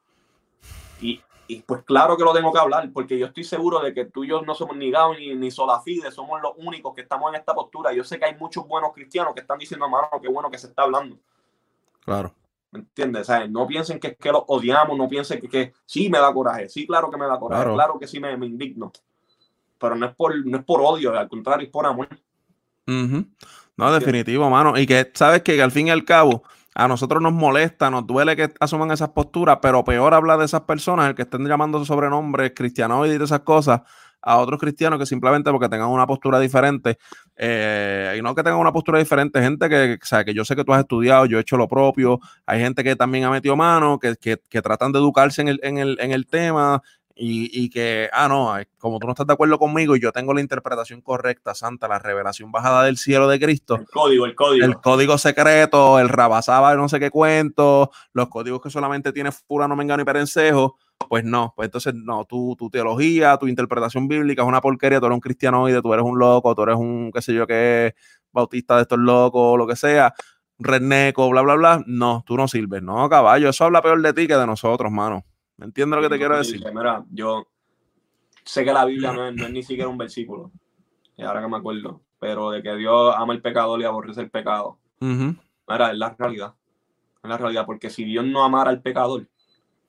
Y, y pues claro que lo tengo que hablar, porque yo estoy seguro de que tú y yo no somos ni Gao ni, ni Solafide, somos los únicos que estamos en esta postura. Yo sé que hay muchos buenos cristianos que están diciendo, mano, qué bueno que se está hablando. Claro. ¿Me entiendes? no piensen que, que los odiamos, no piensen que, que, sí me da coraje, sí, claro que me da coraje, claro, que sí me, me, indigno. Pero no es, por, no es por odio, al contrario, es por amor. No, definitivo, mano. Y que sabes que al fin y al cabo, a nosotros nos molesta, nos duele que asuman esas posturas, pero peor hablar de esas personas, el que estén llamando sobrenombres cristianoides y esas cosas, a otros cristianos que simplemente porque tengan una postura diferente, eh, y no que tengan una postura diferente, gente que, o sea, que yo sé que tú has estudiado, yo he hecho lo propio, hay gente que también ha metido mano, que, que, que tratan de educarse en el, en el, en el tema, y, que, ah, no, como tú no estás de acuerdo conmigo y yo tengo la interpretación correcta, Santa, la revelación bajada del cielo de Cristo. El código, el código. El código secreto, el rabasaba no sé qué cuento, los códigos que solamente tiene no Mengano y Perencejo, pues no, pues entonces no, tu, tu teología, tu interpretación bíblica es una porquería, tú eres un cristianoide, tú eres un loco, tú eres un, qué sé yo qué, bautista de estos locos, lo que sea, redneco, bla, bla, bla. No, tú no sirves, no, caballo, eso habla peor de ti que de nosotros, mano. ¿Me entiendes lo que te quiero decir? Mira, yo sé que la Biblia no es, ni siquiera un versículo, y ahora que me acuerdo, pero de que Dios ama el pecador y aborrece el pecado. Mira, es la realidad. Es la realidad, porque si Dios no amara al pecador,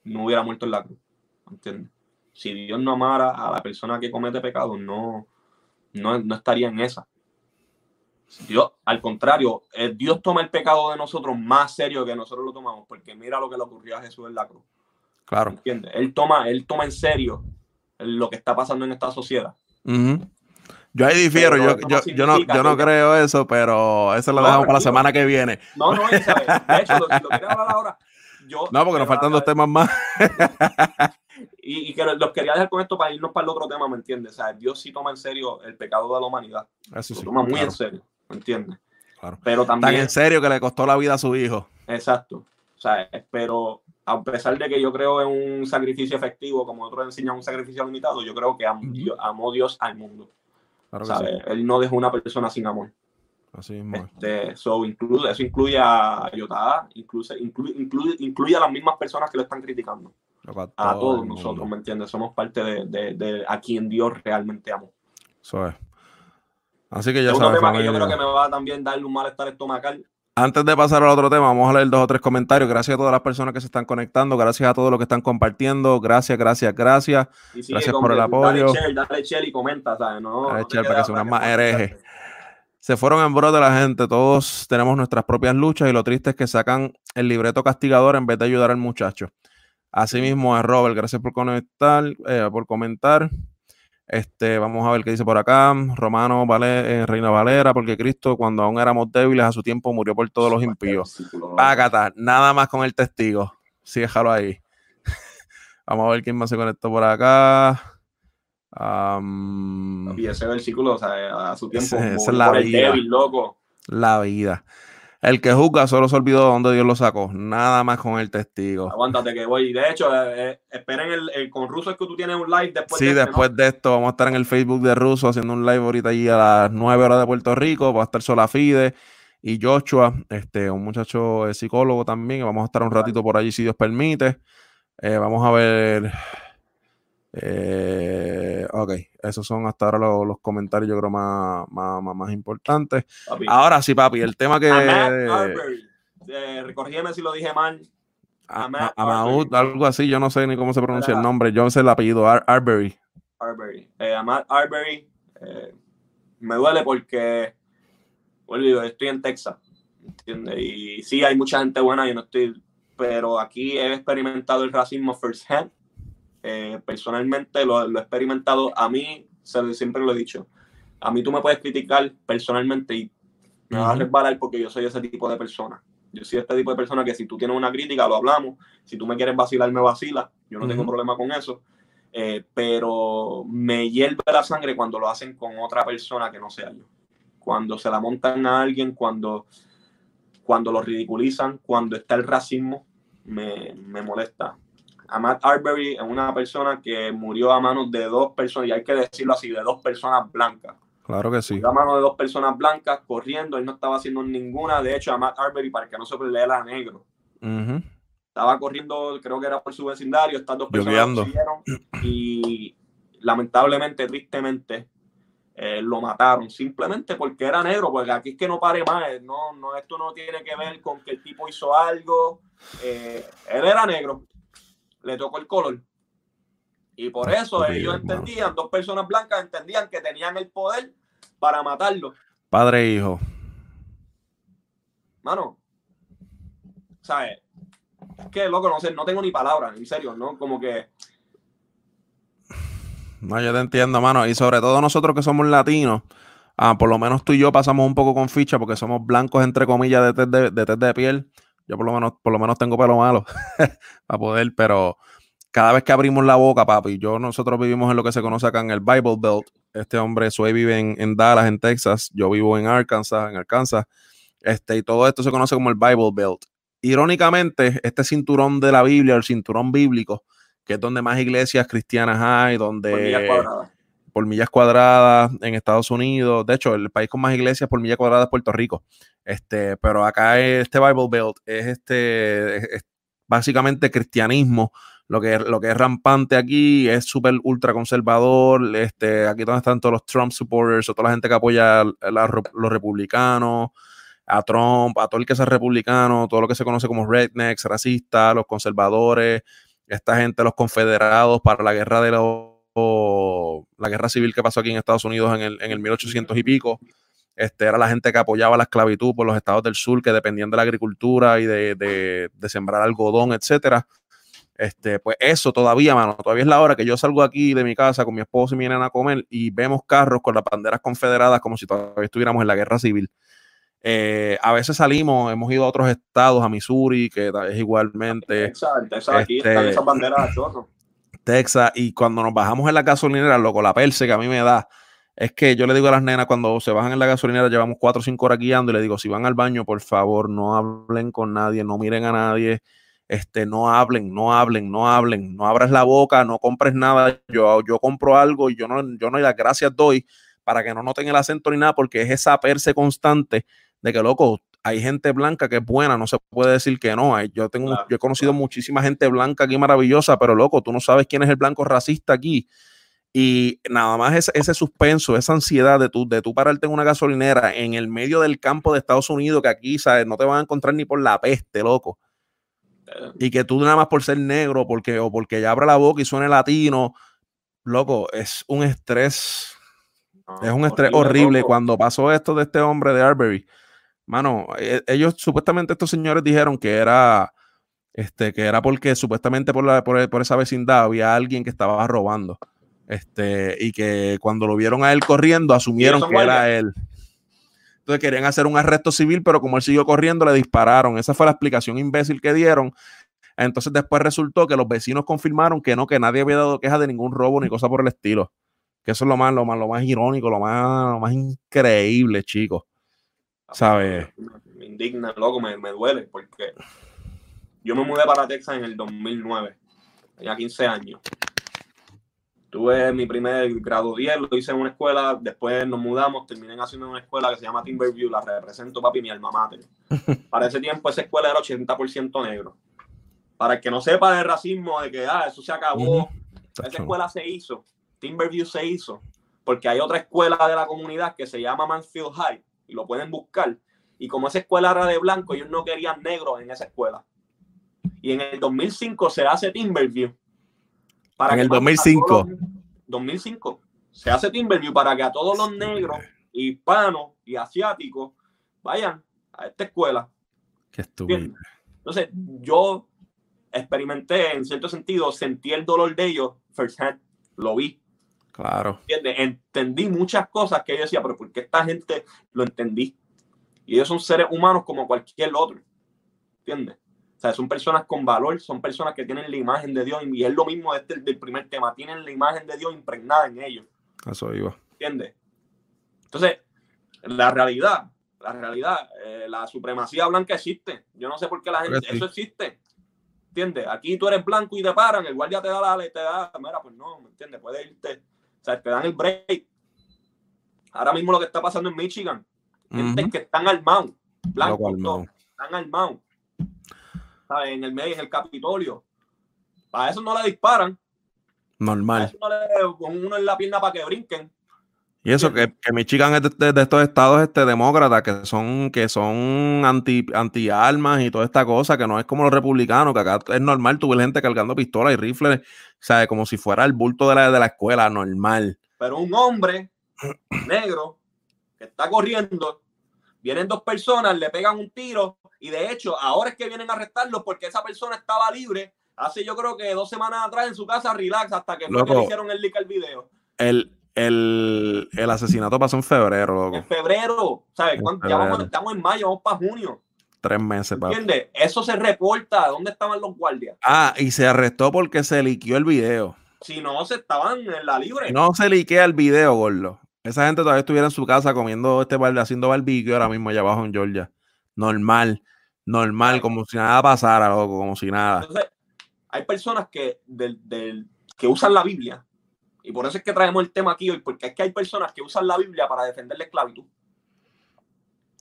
no hubiera muerto en la cruz. ¿Entiendes? Si Dios no amara a la persona que comete pecado, no, no, no estaría en esa. Dios, al contrario, eh, Dios toma el pecado de nosotros más serio que nosotros lo tomamos, porque mira lo que le ocurrió a Jesús en la cruz. Claro. ¿Entiendes? Él toma, él toma en serio lo que está pasando en esta sociedad. Yo ahí difiero, yo, yo, yo, no, yo no creo eso, pero eso lo dejamos para la semana que viene. No, no, De hecho, lo, lo quería hablar ahora. Yo, no, porque nos faltan dos temas más. y, y, que los quería dejar con esto para irnos para el otro tema, ¿me entiendes? O sea, Dios sí toma en serio el pecado de la humanidad. Eso sí. Lo toma muy en serio, ¿me entiendes? Claro. Pero también. Tan en serio que le costó la vida a su hijo. Exacto. O sea, pero a pesar de que yo creo en un sacrificio efectivo, como otros enseñan un sacrificio limitado, yo creo que amó Dios al mundo. Él no dejó una persona sin amor. Así este, eso incluye a Yotada, incluye, incluye, incluye, a las mismas personas que lo están criticando. A, todos nosotros, ¿me entiendes? Somos parte de, de, a quien Dios realmente amó. Eso es. Así que ya sabes. tema que yo creo que me va a también darle un malestar estomacal Antes de pasar al otro tema, vamos a leer dos o tres comentarios. Gracias a todas las personas que se están conectando, gracias a todos los que están compartiendo. Gracias, gracias, gracias. gracias por el apoyo. Dale share, y comenta, ¿sabes? No, dale share para que sean más herejes. Se fueron en bro de la gente. Todos tenemos nuestras propias luchas y lo triste es que sacan el libreto castigador en vez de ayudar al muchacho. Así mismo es Robert. Gracias por conectar, eh, por comentar. Este, vamos a ver qué dice por acá. Romano vale, eh, Reina Valera, porque Cristo, cuando aún éramos débiles a su tiempo, murió por todos los impíos. Págata, nada más con el testigo. Sí, déjalo ahí. vamos a ver quién más se conectó por acá. y ese versículo, o sea, a su tiempo, esa es la vida. loco. La vida. El que juzga solo se olvidó de dónde Dios lo sacó. Nada más con el testigo. Aguántate que voy. De hecho, eh, eh, esperen el, con Ruso es que tú tienes un live después sí, de este, después de esto vamos a estar en el Facebook de Ruso haciendo un live ahorita allí a las 9 horas de Puerto Rico. Va a estar Solafide y Joshua, este, un muchacho psicólogo también. Vamos a estar un ratito por allí si Dios permite. Eh, vamos a ver eh, ok, esos son hasta ahora los, comentarios, yo creo, más, más, más importantes. Ahora sí, papi, el tema que. Eh, si lo dije mal. Amaud, algo así, yo no sé ni cómo se pronuncia el nombre. Yo sé el apellido, Arbery. Arbery. Eh, Arbery. Eh, me duele porque. Bueno, estoy en Texas. ¿entiendes? Y sí, hay mucha gente buena, yo no estoy. Pero aquí he experimentado el racismo first hand eh, personalmente lo, he experimentado. A mí, siempre lo he dicho, a mí tú me puedes criticar personalmente y me vas a resbalar porque yo soy ese tipo de persona. Yo soy este tipo de persona que si tú tienes una crítica, lo hablamos. Si tú me quieres vacilar, me vacila. Yo no tengo problema con eso. Eh, pero me hierve la sangre cuando lo hacen con otra persona que no sea yo. Cuando se la montan a alguien, cuando, cuando lo ridiculizan, cuando está el racismo, me, me molesta. Matt Arbery es una persona que murió a manos de dos personas, y hay que decirlo así, de dos personas blancas. Claro que sí. a manos de dos personas blancas corriendo, él no estaba haciendo ninguna. De hecho, Matt Arbery, para que no se lea negro, estaba corriendo, creo que era por su vecindario, estas dos personas y lamentablemente, tristemente, eh, lo mataron simplemente porque era negro, porque aquí es que no pare más, no, no, esto no tiene que ver con que el tipo hizo algo, eh, él era negro, le tocó el color. Y por eso ellos entendían, dos personas blancas entendían que tenían el poder para matarlo. Padre e hijo. Mano, ¿sabes? Es que, loco, no sé, no tengo ni palabras, en serio, ¿no? Como que... No, yo te entiendo, mano. Y sobre todo nosotros que somos latinos, ah, por lo menos tú y yo pasamos un poco con ficha porque somos blancos, entre comillas, de test de, de, de piel. Yo por lo menos, por lo menos tengo pelo malo para poder, pero cada vez que abrimos la boca, papi, yo, nosotros vivimos en lo que se conoce acá en el Bible Belt. Este hombre, Sue vive en, Dallas, en Texas. Yo vivo en Arkansas, en Arkansas. Este, y todo esto se conoce como el Bible Belt. Irónicamente, este cinturón de la Biblia, el cinturón bíblico, que es donde más iglesias cristianas hay, donde por millas cuadradas en Estados Unidos. De hecho, el país con más iglesias por milla cuadrada es Puerto Rico. Este, pero acá este Bible Belt es este básicamente cristianismo. Lo que, lo que es rampante aquí es súper ultra conservador. Este, aquí donde están todos los Trump supporters o toda la gente que apoya a, los republicanos, a Trump, a todo el que sea republicano, todo lo que se conoce como rednecks, racistas, los conservadores, esta gente, los confederados para la guerra de los la guerra civil que pasó aquí en Estados Unidos en el, en el 1800 y pico. Este, era la gente que apoyaba la esclavitud por los estados del sur que dependían de la agricultura y de, de, sembrar algodón, etcétera. Este, pues eso todavía, mano, todavía es la hora que yo salgo aquí de mi casa con mi esposo y vienen a comer y vemos carros con las banderas confederadas como si todavía estuviéramos en la guerra civil. Eh, a veces salimos, hemos ido a otros estados, a Missouri, que es igualmente. Exacto, aquí están este, esas banderas chorro. Texas, y cuando nos bajamos en la gasolinera, loco, la perse que a mí me da, es que yo le digo a las nenas cuando se bajan en la gasolinera, llevamos cuatro o cinco horas guiando, y le digo, si van al baño, por favor, no hablen con nadie, no miren a nadie, este, no hablen, no hablen, no hablen, no abras la boca, no compres nada, yo, yo compro algo y yo no, yo no las gracias doy para que no noten el acento ni nada, porque es esa perse constante de que, loco, hay gente blanca que es buena, no se puede decir que no. Yo tengo, yo he conocido muchísima gente blanca aquí maravillosa, pero loco, tú no sabes quién es el blanco racista aquí. Y nada más ese, ese suspenso, esa ansiedad de tú, de tú pararte en una gasolinera en el medio del campo de Estados Unidos, que aquí, ¿sabes? No te van a encontrar ni por la peste, loco. Y que tú nada más por ser negro, porque, o porque ya abra la boca y suene latino, loco, es un estrés. es un estrés horrible. Cuando pasó esto de este hombre de Arbery, mano, e, ellos supuestamente estos señores dijeron que era este, que era porque supuestamente por, la, por, por, esa vecindad había alguien que estaba robando. Este, y que cuando lo vieron a él corriendo, asumieron que era él. Entonces querían hacer un arresto civil, pero como él siguió corriendo, le dispararon. Esa fue la explicación imbécil que dieron. Entonces después resultó que los vecinos confirmaron que no, que nadie había dado queja de ningún robo ni cosa por el estilo. Que eso es lo más, lo más, lo más irónico, lo más, lo más increíble, chicos. ¿Sabes? Me indigna, loco, me, me duele, porque yo me mudé para Texas en el 2009, tenía 15 años. Tuve mi primer grado 10, lo hice en una escuela, después nos mudamos, terminé haciendo en una escuela que se llama Timberview, la represento papi, mi alma mater. Para ese tiempo esa escuela era 80% negro. Para el que no sepa del racismo, de que ah, eso se acabó, esa escuela se hizo, Timberview se hizo, porque hay otra escuela de la comunidad que se llama Mansfield High, y lo pueden buscar. Y como esa escuela era de blanco, ellos no querían negros en esa escuela. Y en el 2005 se hace Timberview. Para en el 2005. 2005. Se hace Timberview para que a todos los negros, hispanos y asiáticos vayan a esta escuela. Qué estúpido. Entonces, yo experimenté, en cierto sentido, sentí el dolor de ellos first hand. Lo vi. Claro. Entendí muchas cosas que yo decía, pero ¿por qué esta gente lo entendí? Y ellos son seres humanos como cualquier otro. ¿Entiendes? O sea, son personas con valor, son personas que tienen la imagen de Dios y es lo mismo este, del primer tema, tienen la imagen de Dios impregnada en ellos. Eso iba. ¿Entiendes? Entonces, la realidad, la realidad, eh, la supremacía blanca existe. Yo no sé por qué la gente, eso existe. ¿Entiendes? Aquí tú eres blanco y te paran, el guardia te da la te da, mira, pues no, ¿me entiendes? Puedes irte, o sea, te dan el break. Ahora mismo lo que está pasando en Michigan, gente que están armados, blancos, están armados en el medio, en el Capitolio. Para eso no le disparan. Normal. eso no le con uno en la pierna para que brinquen. Y eso, que, que Michigan es de, estos estados este, demócratas que son, que son anti, anti armas y toda esta cosa, que no es como los republicanos, que acá es normal tuve gente cargando pistolas y rifles, o como si fuera el bulto de la, de la escuela, normal. Pero un hombre negro que está corriendo, vienen dos personas, le pegan un tiro y de hecho, ahora es que vienen a arrestarlo porque esa persona estaba libre hace yo creo que dos semanas atrás en su casa, relax, hasta que fue que hicieron el leak al video. El, el, el, asesinato pasó en febrero, loco. En febrero, ¿sabes? Ya vamos, estamos en mayo, vamos para junio. Tres meses. ¿Entiendes? Eso se reporta. ¿Dónde estaban los guardias? Ah, y se arrestó porque se liqueó el video. Si no, se estaban en la libre. No se liquea el video, gordo. Esa gente todavía estuviera en su casa comiendo este balde, haciendo barbecue ahora mismo allá abajo en Georgia. Normal, normal, como si nada pasara, loco, como si nada. Entonces, hay personas que, del, que usan la Biblia, y por eso es que traemos el tema aquí hoy, porque es que hay personas que usan la Biblia para defender la esclavitud.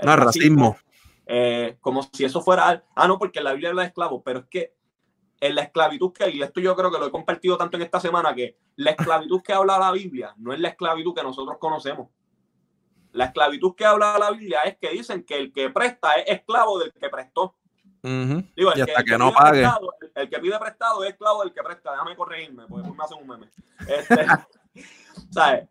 no, racismo. Eh, como si eso fuera. Ah, no, porque la Biblia habla de esclavos, pero es que en la esclavitud que, y esto yo creo que lo he compartido tanto en esta semana, que la esclavitud que habla la Biblia no es la esclavitud que nosotros conocemos. La esclavitud que habla la Biblia es que dicen que el que presta es esclavo del que prestó. Digo, el y hasta que, no pague. El, que pide prestado es esclavo del que presta. Déjame corregirme, porque me hacen un meme. Este, ¿Sabes?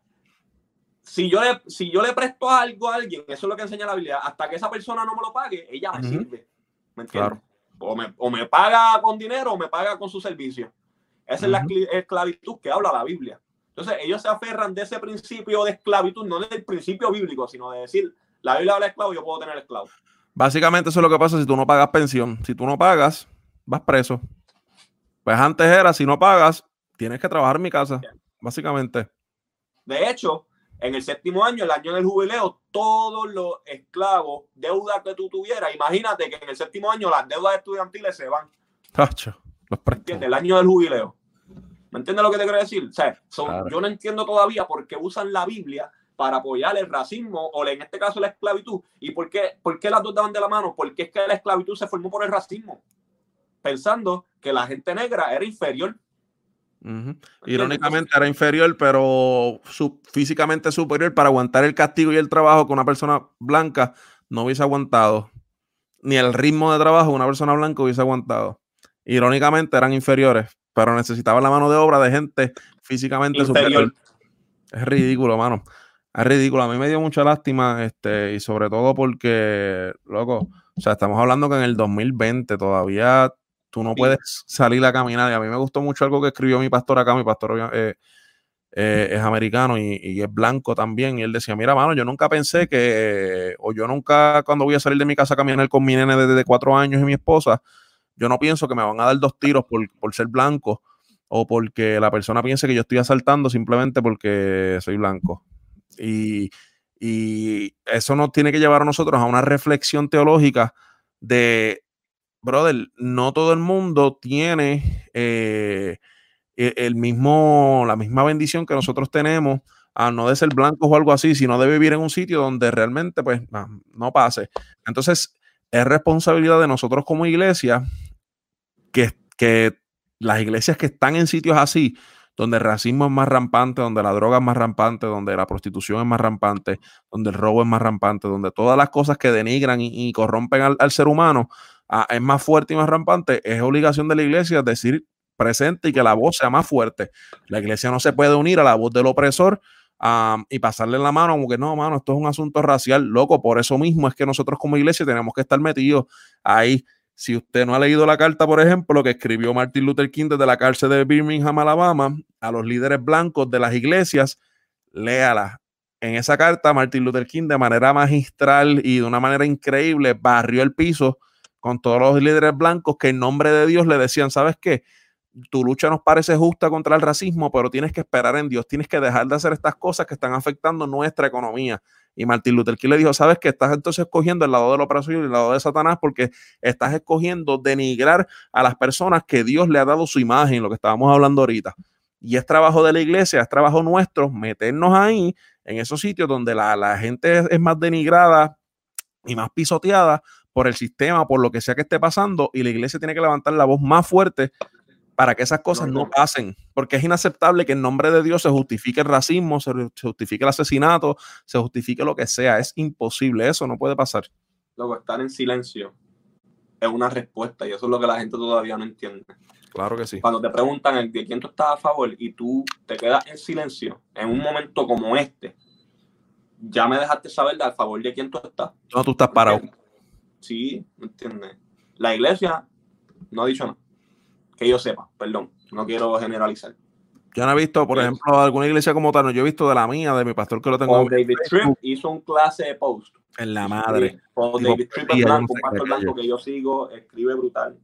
Si yo, le, si yo le presto algo a alguien, eso es lo que enseña la Biblia, hasta que esa persona no me lo pague, ella me sirve. ¿Me entiendes? O me, paga con dinero o me paga con su servicio. Esa es la esclavitud que habla la Biblia. Entonces, ellos se aferran de ese principio de esclavitud, no del principio bíblico, sino de decir, la Biblia habla de esclavo, yo puedo tener esclavo. Básicamente eso es lo que pasa si tú no pagas pensión. Si tú no pagas, vas preso. Pues antes era, si no pagas, tienes que trabajar en mi casa, básicamente. De hecho, en el séptimo año, el año del jubileo, todos los esclavos, deudas que tú tuvieras, imagínate que en el séptimo año las deudas estudiantiles se van. Tacho, los El año del jubileo. ¿Me entiendes lo que te quiero decir? O sea, yo no entiendo todavía por qué usan la Biblia para apoyar el racismo o en este caso la esclavitud. ¿Y por qué, por qué las dos daban de la mano? Porque es que la esclavitud se formó por el racismo, pensando que la gente negra era inferior. Irónicamente era inferior, pero físicamente superior para aguantar el castigo y el trabajo que una persona blanca no hubiese aguantado. Ni el ritmo de trabajo que una persona blanca hubiese aguantado. Irónicamente eran inferiores, pero necesitaban la mano de obra de gente físicamente superior. Es ridículo, mano. Es ridículo. A mí me dio mucha lástima, este, y sobre todo porque, loco, o sea, estamos hablando que en el 2020 todavía tú no puedes salir a caminar. Y a mí me gustó mucho algo que escribió mi pastor acá. Mi pastor eh, eh, es americano y, es blanco también. Y él decía: Mira, mano, yo nunca pensé que, o yo nunca, cuando voy a salir de mi casa a caminar con mi nene desde cuatro años y mi esposa, yo no pienso que me van a dar dos tiros por, por ser blanco o porque la persona piense que yo estoy asaltando simplemente porque soy blanco. Y, eso nos tiene que llevar a nosotros a una reflexión teológica de, brother, no todo el mundo tiene eh, e, el mismo, la misma bendición que nosotros tenemos, a no de ser blancos o algo así, sino de vivir en un sitio donde realmente pues no pase. Entonces, es responsabilidad de nosotros como iglesia que, que las iglesias que están en sitios así, donde el racismo es más rampante, donde la droga es más rampante, donde la prostitución es más rampante, donde el robo es más rampante, donde todas las cosas que denigran y, corrompen al, ser humano es más fuerte y más rampante, es obligación de la iglesia decir presente y que la voz sea más fuerte. La iglesia no se puede unir a la voz del opresor y pasarle la mano como que no, mano, esto es un asunto racial, loco. Por eso mismo es que nosotros como iglesia tenemos que estar metidos ahí si usted no ha leído la carta, por ejemplo, que escribió Martin Luther King desde la cárcel de Birmingham, Alabama, a los líderes blancos de las iglesias, léala. En esa carta, Martin Luther King, de manera magistral y de una manera increíble, barrió el piso con todos los líderes blancos que en nombre de Dios le decían, ¿sabes qué? Tu lucha nos parece justa contra el racismo, pero tienes que esperar en Dios, tienes que dejar de hacer estas cosas que están afectando nuestra economía. Y Martin Luther King le dijo, sabes que estás entonces escogiendo el lado de la y el lado de Satanás porque estás escogiendo denigrar a las personas que Dios le ha dado su imagen, lo que estábamos hablando ahorita. Y es trabajo de la iglesia, es trabajo nuestro meternos ahí, en esos sitios donde la, gente es, es más denigrada y más pisoteada por el sistema, por lo que sea que esté pasando, y la iglesia tiene que levantar la voz más fuerte para que esas cosas no, pasen, porque es inaceptable que en nombre de Dios se justifique el racismo, se, justifique el asesinato, se justifique lo que sea, es imposible, eso no puede pasar. Luego, estar en silencio es una respuesta y eso es lo que la gente todavía no entiende. Claro que sí. Cuando te preguntan de quién tú estás a favor y tú te quedas en silencio en un momento como este, ya me dejaste saber de a favor de quién tú estás. No, tú estás parado. Sí, ¿me entiendes? La iglesia no ha dicho nada que yo sepa, perdón, no quiero generalizar. Yo no he visto, por ejemplo, alguna iglesia como tal, no, yo he visto de la mía, de mi pastor que lo tengo. en David Tripp hizo un clase de post. En la madre. David Tripp es blanco, un pastor blanco que yo sigo, escribe brutal.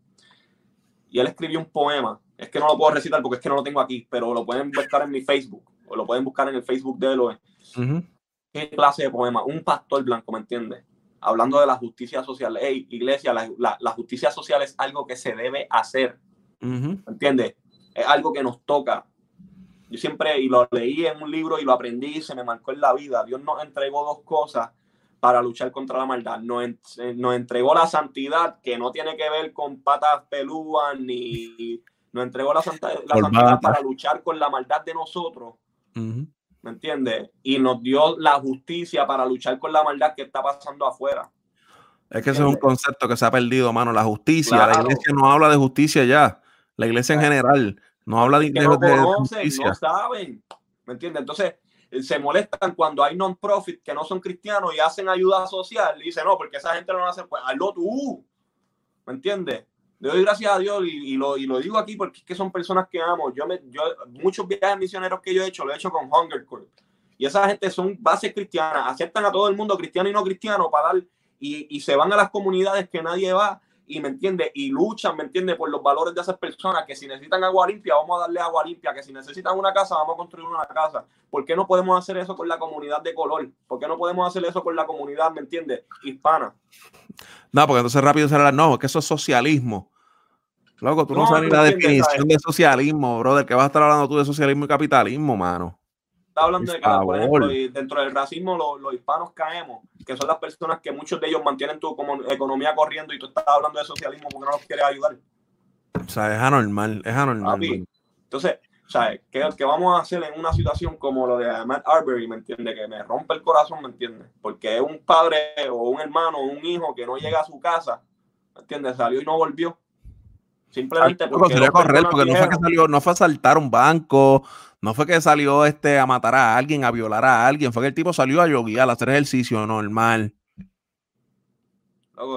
Y él escribió un poema. Es que no lo puedo recitar porque es que no lo tengo aquí, pero lo pueden buscar en mi Facebook o lo pueden buscar en el Facebook de él. ¿Qué clase de poema? Un pastor blanco, ¿me entiendes? Hablando de la justicia social. Hey, iglesia, la, la justicia social es algo que se debe hacer ¿Me entiendes? Es algo que nos toca. Yo siempre, y lo leí en un libro y lo aprendí y se me marcó en la vida. Dios nos entregó dos cosas para luchar contra la maldad. Nos, eh, nos entregó la santidad, que no tiene que ver con patas pelúas, ni nos entregó la, santidad para luchar con la maldad de nosotros. ¿Me entiendes? Y nos dio la justicia para luchar con la maldad que está pasando afuera. Es que ese es un concepto que se ha perdido, mano. La justicia. La iglesia no habla de justicia ya. La iglesia en general no habla de, no no saben, ¿me entiendes? Entonces eh, se molestan cuando hay non-profit que no son cristianos y hacen ayuda social y dicen, no, porque esa gente no lo hace, pues hazlo tú, ¿me entiendes? Le doy gracias a Dios y, lo, y, lo, digo aquí porque es que son personas que amo. Yo, me, yo muchos viajes misioneros que yo he hecho, lo he hecho con Hunger Corps. Y esa gente son bases cristianas, aceptan a todo el mundo, cristiano y no cristiano, para dar, y, y se van a las comunidades que nadie va y me entiende, y luchan, me entiende, por los valores de esas personas, que si necesitan agua limpia, vamos a darle agua limpia, que si necesitan una casa, vamos a construir una casa. ¿Por qué no podemos hacer eso con la comunidad de color? ¿Por qué no podemos hacer eso con la comunidad, me entiende, hispana? No, porque entonces rápido será, no, que eso es socialismo. Loco, tú no, sabes ni la definición de socialismo, brother, que vas a estar hablando tú de socialismo y capitalismo, mano está hablando de que, por ejemplo, dentro del racismo los, hispanos caemos, que son las personas que muchos de ellos mantienen tu como, economía corriendo y tú estás hablando de socialismo porque no los quieres ayudar. O sea, es anormal, es anormal. entonces, sea, ¿qué, ¿qué, vamos a hacer en una situación como lo de Matt Arbery, me entiende? Que me rompe el corazón, ¿me entiende? Porque es un padre o un hermano o un hijo que no llega a su casa, ¿me entiende? Salió y no volvió. Simplemente porque, no, correr, porque no fue que salió, no fue a saltar un banco, no fue que salió este a matar a alguien, a violar a alguien, fue que el tipo salió a yoguear, a hacer ejercicio normal.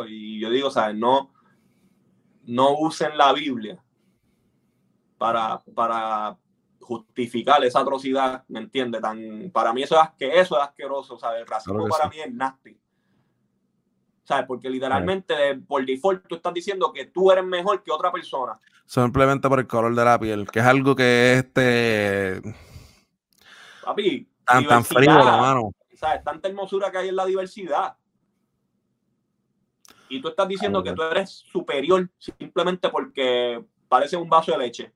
y yo digo, ¿sabes? No, no usen la Biblia para, para justificar esa atrocidad, ¿me entiendes? Tan, para mí eso es, que eso es asqueroso, ¿sabes? El racismo para mí es nasty. ¿Sabes? Porque literalmente por default tú estás diciendo que tú eres mejor que otra persona. Simplemente por el color de la piel, que es algo que este. Papi. Tan, tan frío, hermano. ¿Sabes? Tanta hermosura que hay en la diversidad. Y tú estás diciendo que tú eres superior simplemente porque parece un vaso de leche.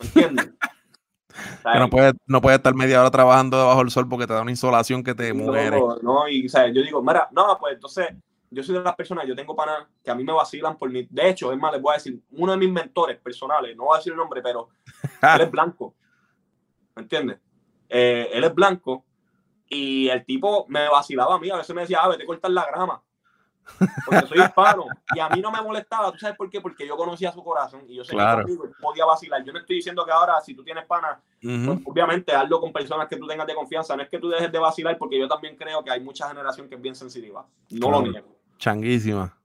¿Entiendes? que no puedes no puede estar media hora trabajando debajo del sol porque te da una insolación que te muere. No, no, y ¿sabes? yo digo, mira, no, pues entonces yo soy de las personas, yo tengo panas que a mí me vacilan por mi. De hecho, es más, les voy a decir, uno de mis mentores personales, no voy a decir el nombre, pero él es blanco. ¿Me entiendes? Eh, él es blanco y el tipo me vacilaba a mí, a veces me decía, ah, vete a cortar la grama. Porque soy hispano. Y a mí no me molestaba. ¿Tú sabes por qué? Porque yo conocía su corazón y yo sé que podía vacilar. Yo no estoy diciendo que ahora, si tú tienes pana, pues, obviamente hazlo con personas que tú tengas de confianza. No es que tú dejes de vacilar, porque yo también creo que hay mucha generación que es bien sensitiva. No lo niego. Changuísima.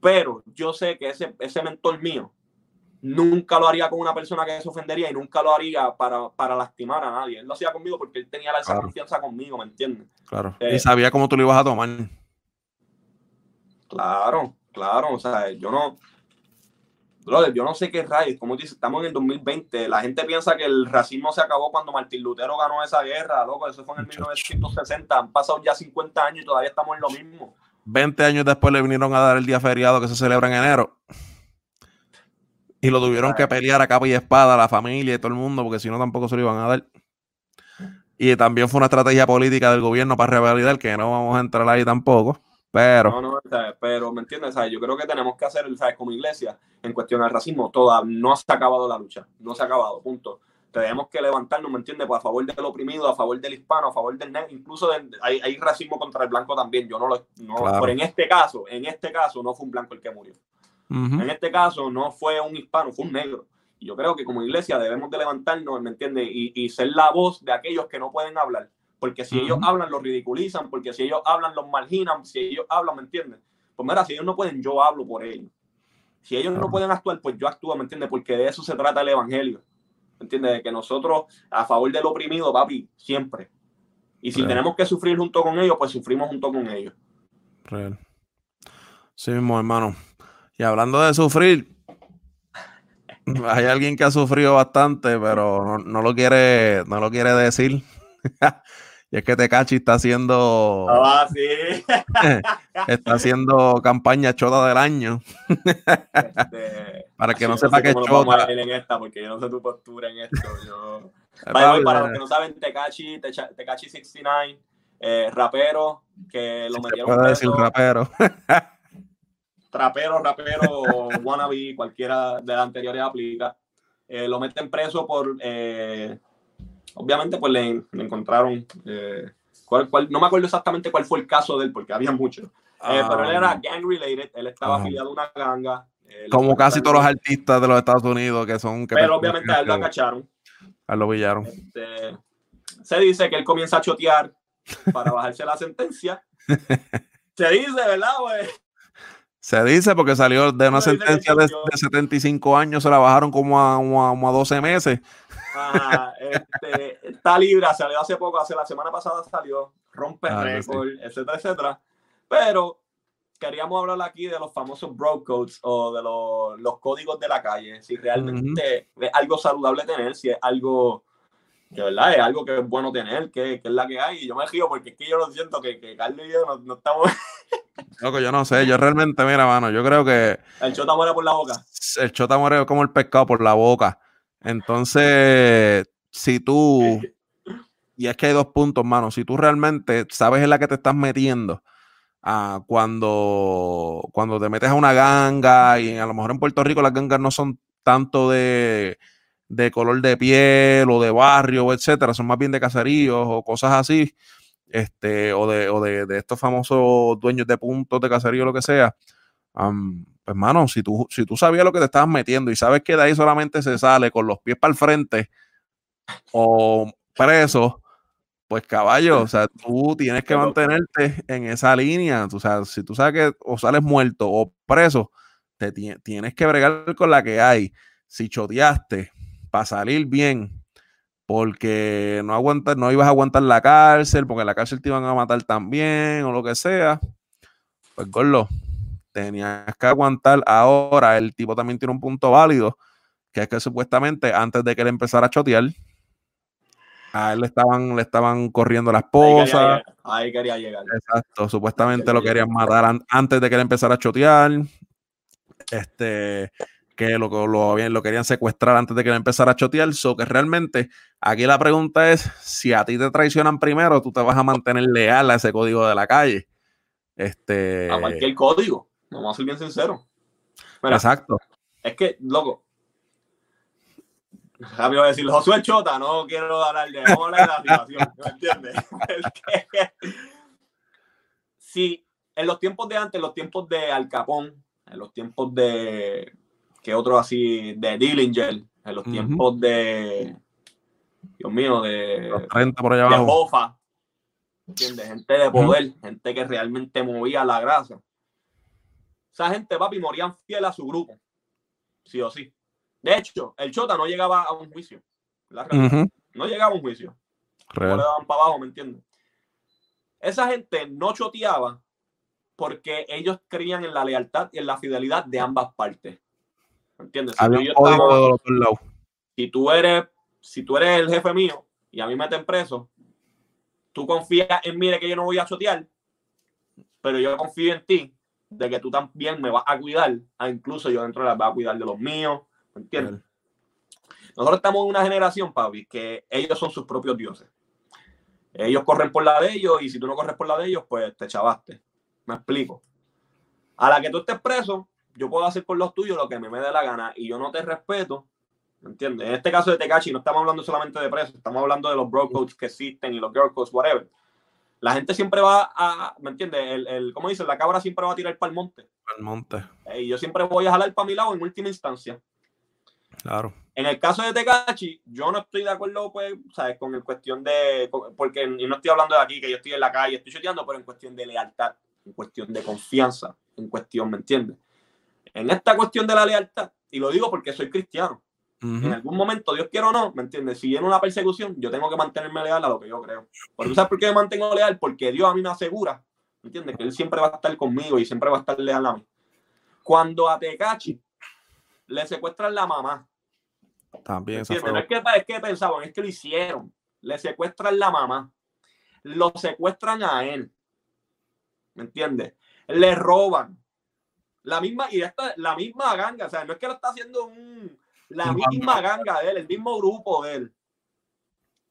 Pero yo sé que ese, ese mentor mío nunca lo haría con una persona que se ofendería y nunca lo haría para, para lastimar a nadie. Él lo hacía conmigo porque él tenía esa confianza conmigo, ¿me entiendes? Claro. y eh, sabía cómo tú lo ibas a tomar. Claro, claro, o sea, yo no, yo no sé qué rayos, como dice, estamos en el 2020, la gente piensa que el racismo se acabó cuando Martín Lutero ganó esa guerra, loco, eso fue en el 1960, han pasado ya 50 años y todavía estamos en lo mismo. 20 años después le vinieron a dar el día feriado que se celebra en enero. Y lo tuvieron que pelear a capa y espada la familia y todo el mundo, porque si no tampoco se lo iban a dar. Y también fue una estrategia política del gobierno para revalidar, que no vamos a entrar ahí tampoco. Pero. No, no, pero me entiendes, yo creo que tenemos que hacer, ¿sabes? como iglesia, en cuestión al racismo, toda, no se ha acabado la lucha, no se ha acabado, punto. Tenemos que levantarnos, ¿me entiendes? Pues a favor del oprimido, a favor del hispano, a favor del negro, incluso hay, hay, racismo contra el blanco también. Yo no lo. No, Pero en este caso, en este caso, no fue un blanco el que murió. En este caso, no fue un hispano, fue un negro. Y yo creo que como iglesia debemos de levantarnos, ¿me entiendes? Y, y ser la voz de aquellos que no pueden hablar porque si ellos hablan, los ridiculizan, porque si ellos hablan, los marginan, si ellos hablan, ¿me entiendes? Pues mira, si ellos no pueden, yo hablo por ellos. Si ellos no pueden actuar, pues yo actúo, ¿me entiendes? Porque de eso se trata el evangelio. ¿Me entiendes? De que nosotros, a favor del oprimido, papi, siempre. Y si tenemos que sufrir junto con ellos, pues sufrimos junto con ellos. Real. Sí mismo, hermano. Y hablando de sufrir, hay alguien que ha sufrido bastante, pero no, no lo quiere, no lo quiere decir. Y es que Tecachi está haciendo. Ah, sí. está haciendo campaña chota del año. Este, para que no sepa que es chota. en esta porque yo no sé tu postura en esto. Yo... para los que no saben, Tecachi, Tecachi 69, eh, rapero, que lo metieron puede decir rapero. Trapero, rapero, wannabe, cualquiera de las anteriores aplica. Eh, lo meten preso por eh, obviamente pues le, encontraron, eh, no me acuerdo exactamente cuál fue el caso de él, porque había muchos, eh, pero él era ah. gang related, él estaba afiliado a una ganga. Como casi todos los artistas de los Estados Unidos que son... Que pero obviamente a él lo acacharon. A él lo pillaron. Este, se dice que él comienza a chotear para bajarse la sentencia. se dice, ¿verdad, güey? Se dice porque salió de una sentencia de, 75 años, se la bajaron como a, como a 12 meses. Este, está libre, salió hace poco, hace la semana pasada salió, rompe ah, récord, etcétera, etcétera. Pero queríamos hablar aquí de los famosos bro codes o de los, códigos de la calle, si realmente es algo saludable tener, si es algo que verdad es algo que es bueno tener, que, es la que hay. Y yo me río porque es que yo lo siento que, que Carlos y yo no, estamos. Loco, yo no sé, yo realmente, mira, mano, yo creo que. El chota muere por la boca. El chota muere como el pescado por la boca. Entonces, si tú, y es que hay dos puntos, mano, si tú realmente sabes en la que te estás metiendo, ah, cuando, cuando te metes a una ganga, y a lo mejor en Puerto Rico las gangas no son tanto de, de color de piel o de barrio, etcétera, son más bien de caseríos o cosas así, este, o de, o de, estos famosos dueños de puntos de caserío, lo que sea. pues, hermano, si tú, si tú sabías lo que te estabas metiendo y sabes que de ahí solamente se sale con los pies para el frente o preso, pues caballo, o sea, tú tienes que mantenerte en esa línea. O sea, si tú sabes que o sales muerto o preso, te tienes que bregar con la que hay. Si choteaste para salir bien, porque no aguantas, no ibas a aguantar la cárcel, porque la cárcel te iban a matar también, o lo que sea, pues gordo, tenías que aguantar. Ahora el tipo también tiene un punto válido, que es que supuestamente antes de que él empezara a chotear, a él le estaban, le estaban corriendo la esposa. Ahí quería llegar. Exacto, supuestamente lo querían matar antes de que él empezara a chotear. Este, que lo, lo, lo querían secuestrar antes de que él empezara a chotear. So que realmente aquí la pregunta es: si a ti te traicionan primero, tú te vas a mantener leal a ese código de la calle. Este, a cualquier código, vamos a ser bien sinceros. Exacto. Es que, loco, Rápido decir, Josué Chota, no quiero hablar de, vamos de la situación, ¿me entiendes? sí, en los tiempos de antes, en los tiempos de Al Capón, en los tiempos de, que otro así, de Dillinger, en los tiempos de, Dios mío, de, 30 por allá abajo. de Bofa, ¿entiendes? Gente de poder, gente que realmente movía la grasa. Esa gente, papi, morían fiel a su grupo, sí o sí. De hecho, el Chota no llegaba a un juicio. No llegaba a un juicio. le daban para abajo, ¿me entiendes? Esa gente no choteaba porque ellos creían en la lealtad y en la fidelidad de ambas partes. ¿Me entiendes? Si, tú eres, si tú eres el jefe mío y a mí me meten preso, tú confías en mí de que yo no voy a chotear, pero yo confío en ti de que tú también me vas a cuidar, incluso yo dentro de la voy a cuidar de los míos, ¿Entiendes? Nosotros estamos en una generación, Papi, que ellos son sus propios dioses. Ellos corren por la de ellos y si tú no corres por la de ellos, pues te chavaste. Me explico. A la que tú estés preso, yo puedo hacer por los tuyos lo que me, me dé la gana y yo no te respeto. ¿Me entiendes? En este caso de Tecachi no estamos hablando solamente de presos, estamos hablando de los bro codes que existen y los girl codes, whatever. La gente siempre va a, ¿me entiendes? El, el, ¿Cómo dice? La cabra siempre va a tirar para el monte. Para el monte. Y yo siempre voy a jalar para mi lado en última instancia. Claro. En el caso de Tecachi, yo no estoy de acuerdo, pues, ¿sabes? Con el cuestión de. Porque no estoy hablando de aquí, que yo estoy en la calle, estoy chuteando, pero en cuestión de lealtad, en cuestión de confianza, en cuestión, ¿me entiendes? En esta cuestión de la lealtad, y lo digo porque soy cristiano, en algún momento, Dios quiera o no, ¿me entiendes? Si viene una persecución, yo tengo que mantenerme leal a lo que yo creo. Porque tú sabes por qué me mantengo leal, porque Dios a mí me asegura, ¿me entiendes? Que Él siempre va a estar conmigo y siempre va a estar leal a mí. Cuando a Tecachi le secuestran la mamá. También. Fue... No es que, es que pensaban, es que lo hicieron. Le secuestran la mamá. Lo secuestran a él. ¿Me entiendes? Le roban. La misma, y esta, la misma ganga, o sea, no es que lo está haciendo un, la misma ganga de él, el mismo grupo de él.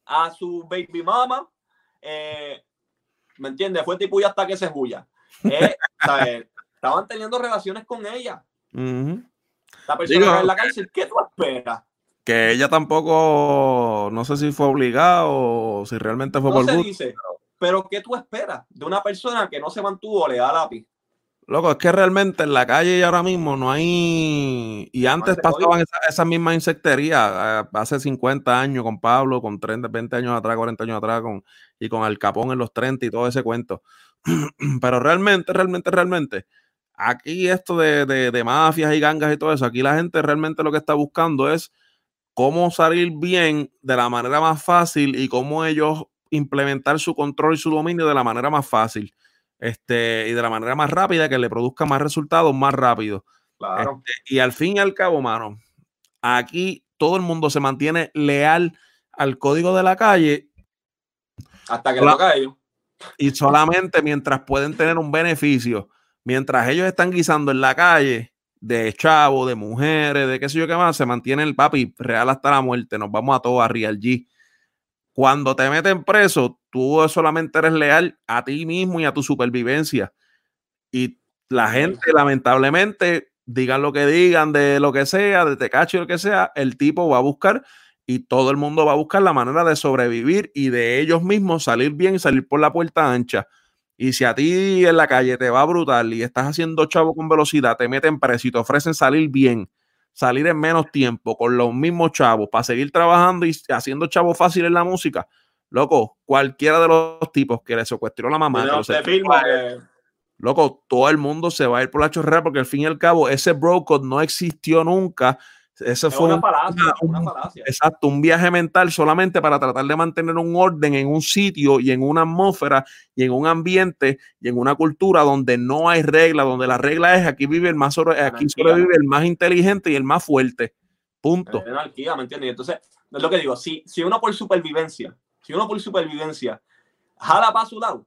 A su baby mama, eh, ¿me entiendes? Fue tipo hasta que se huya. Eh, estaban teniendo relaciones con ella. La persona en la cárcel, ¿qué tú esperas? Que ella tampoco, no sé si fue obligada o si realmente fue no por se dice, pero ¿qué tú esperas de una persona que no se mantuvo leal a ti? Loco, es que realmente en la calle y ahora mismo no hay. Y antes pasaban esas esa mismas insecterías, hace 50 años con Pablo, con 30, 20 años atrás, 40 años atrás, con, y con Al Capón en los 30 y todo ese cuento. Pero realmente, realmente, realmente, Aquí esto de, mafias y gangas y todo eso, aquí la gente realmente lo que está buscando es cómo salir bien de la manera más fácil y cómo ellos implementar su control y su dominio de la manera más fácil este, y de la manera más rápida que le produzca más resultados más rápido. Este, y al fin y al cabo, mano, aquí todo el mundo se mantiene leal al código de la calle. Hasta que lo ellos. Y solamente mientras pueden tener un beneficio mientras ellos están guisando en la calle de chavo, de mujeres, de qué sé yo qué más, se mantiene el papi real hasta la muerte. Nos vamos a todos a Real G. Cuando te meten preso, tú solamente eres leal a ti mismo y a tu supervivencia. Y la gente, lamentablemente, digan lo que digan, de lo que sea, de Tecachi, lo que sea, el tipo va a buscar y todo el mundo va a buscar la manera de sobrevivir y de ellos mismos salir bien y salir por la puerta ancha. Y si a ti en la calle te va brutal y estás haciendo chavo con velocidad, te meten preso y te ofrecen salir bien, salir en menos tiempo con los mismos chavos para seguir trabajando y haciendo chavo fácil en la música, loco, cualquiera de los tipos que le secuestró la mamá, loco, todo el mundo se va a ir por la chorrera porque al fin y al cabo ese bro no existió nunca eso fue una una, Exacto, un viaje mental solamente para tratar de mantener un orden en un sitio y en una atmósfera y en un ambiente y en una cultura donde no hay regla, donde la regla es aquí vive el más aquí sobrevive el más inteligente y el más fuerte. Punto. Anarquía, ¿me entiendes? Entonces, es lo que digo, si, si uno por supervivencia, si uno por supervivencia jala para su lado,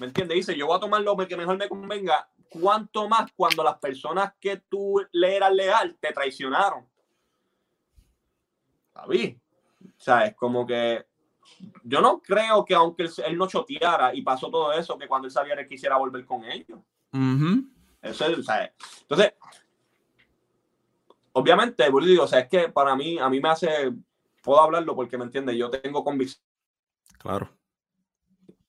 ¿me entiendes? Dice, yo voy a tomar lo que mejor me convenga, cuánto más cuando las personas que tú le eras leal te traicionaron. ¿Sabí? O sea, es como que yo no creo que aunque él, no choteara y pasó todo eso, que cuando él sabía que quisiera volver con ellos. Eso es, o sea, entonces, obviamente, digo, o sea, es que para mí, a mí me hace, puedo hablarlo porque me entiende, yo tengo convicción. Claro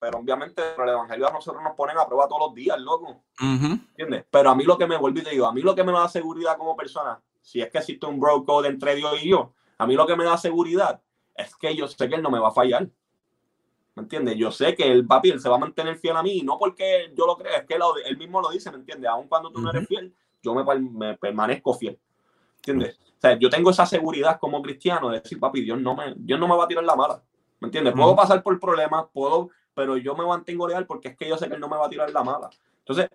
pero obviamente el evangelio a nosotros nos ponen a prueba todos los días, loco. ¿Entiendes? Pero a mí lo que me vuelve y te digo, a mí lo que me da seguridad como persona, si es que existe un bro code entre Dios y yo, a mí lo que me da seguridad es que yo sé que él no me va a fallar. ¿Me entiendes? Yo sé que el papi él se va a mantener fiel a mí, no porque yo lo crea, es que él, mismo lo dice, ¿me entiendes? Aun cuando tú no eres fiel, yo me, me, permanezco fiel. ¿Entiendes? O sea, yo tengo esa seguridad como cristiano de decir, papi, Dios no me, Dios no me va a tirar la mala. ¿Me entiendes? Puedo pasar por problemas, puedo pero yo me mantengo leal porque es que yo sé que él no me va a tirar la mala. Entonces,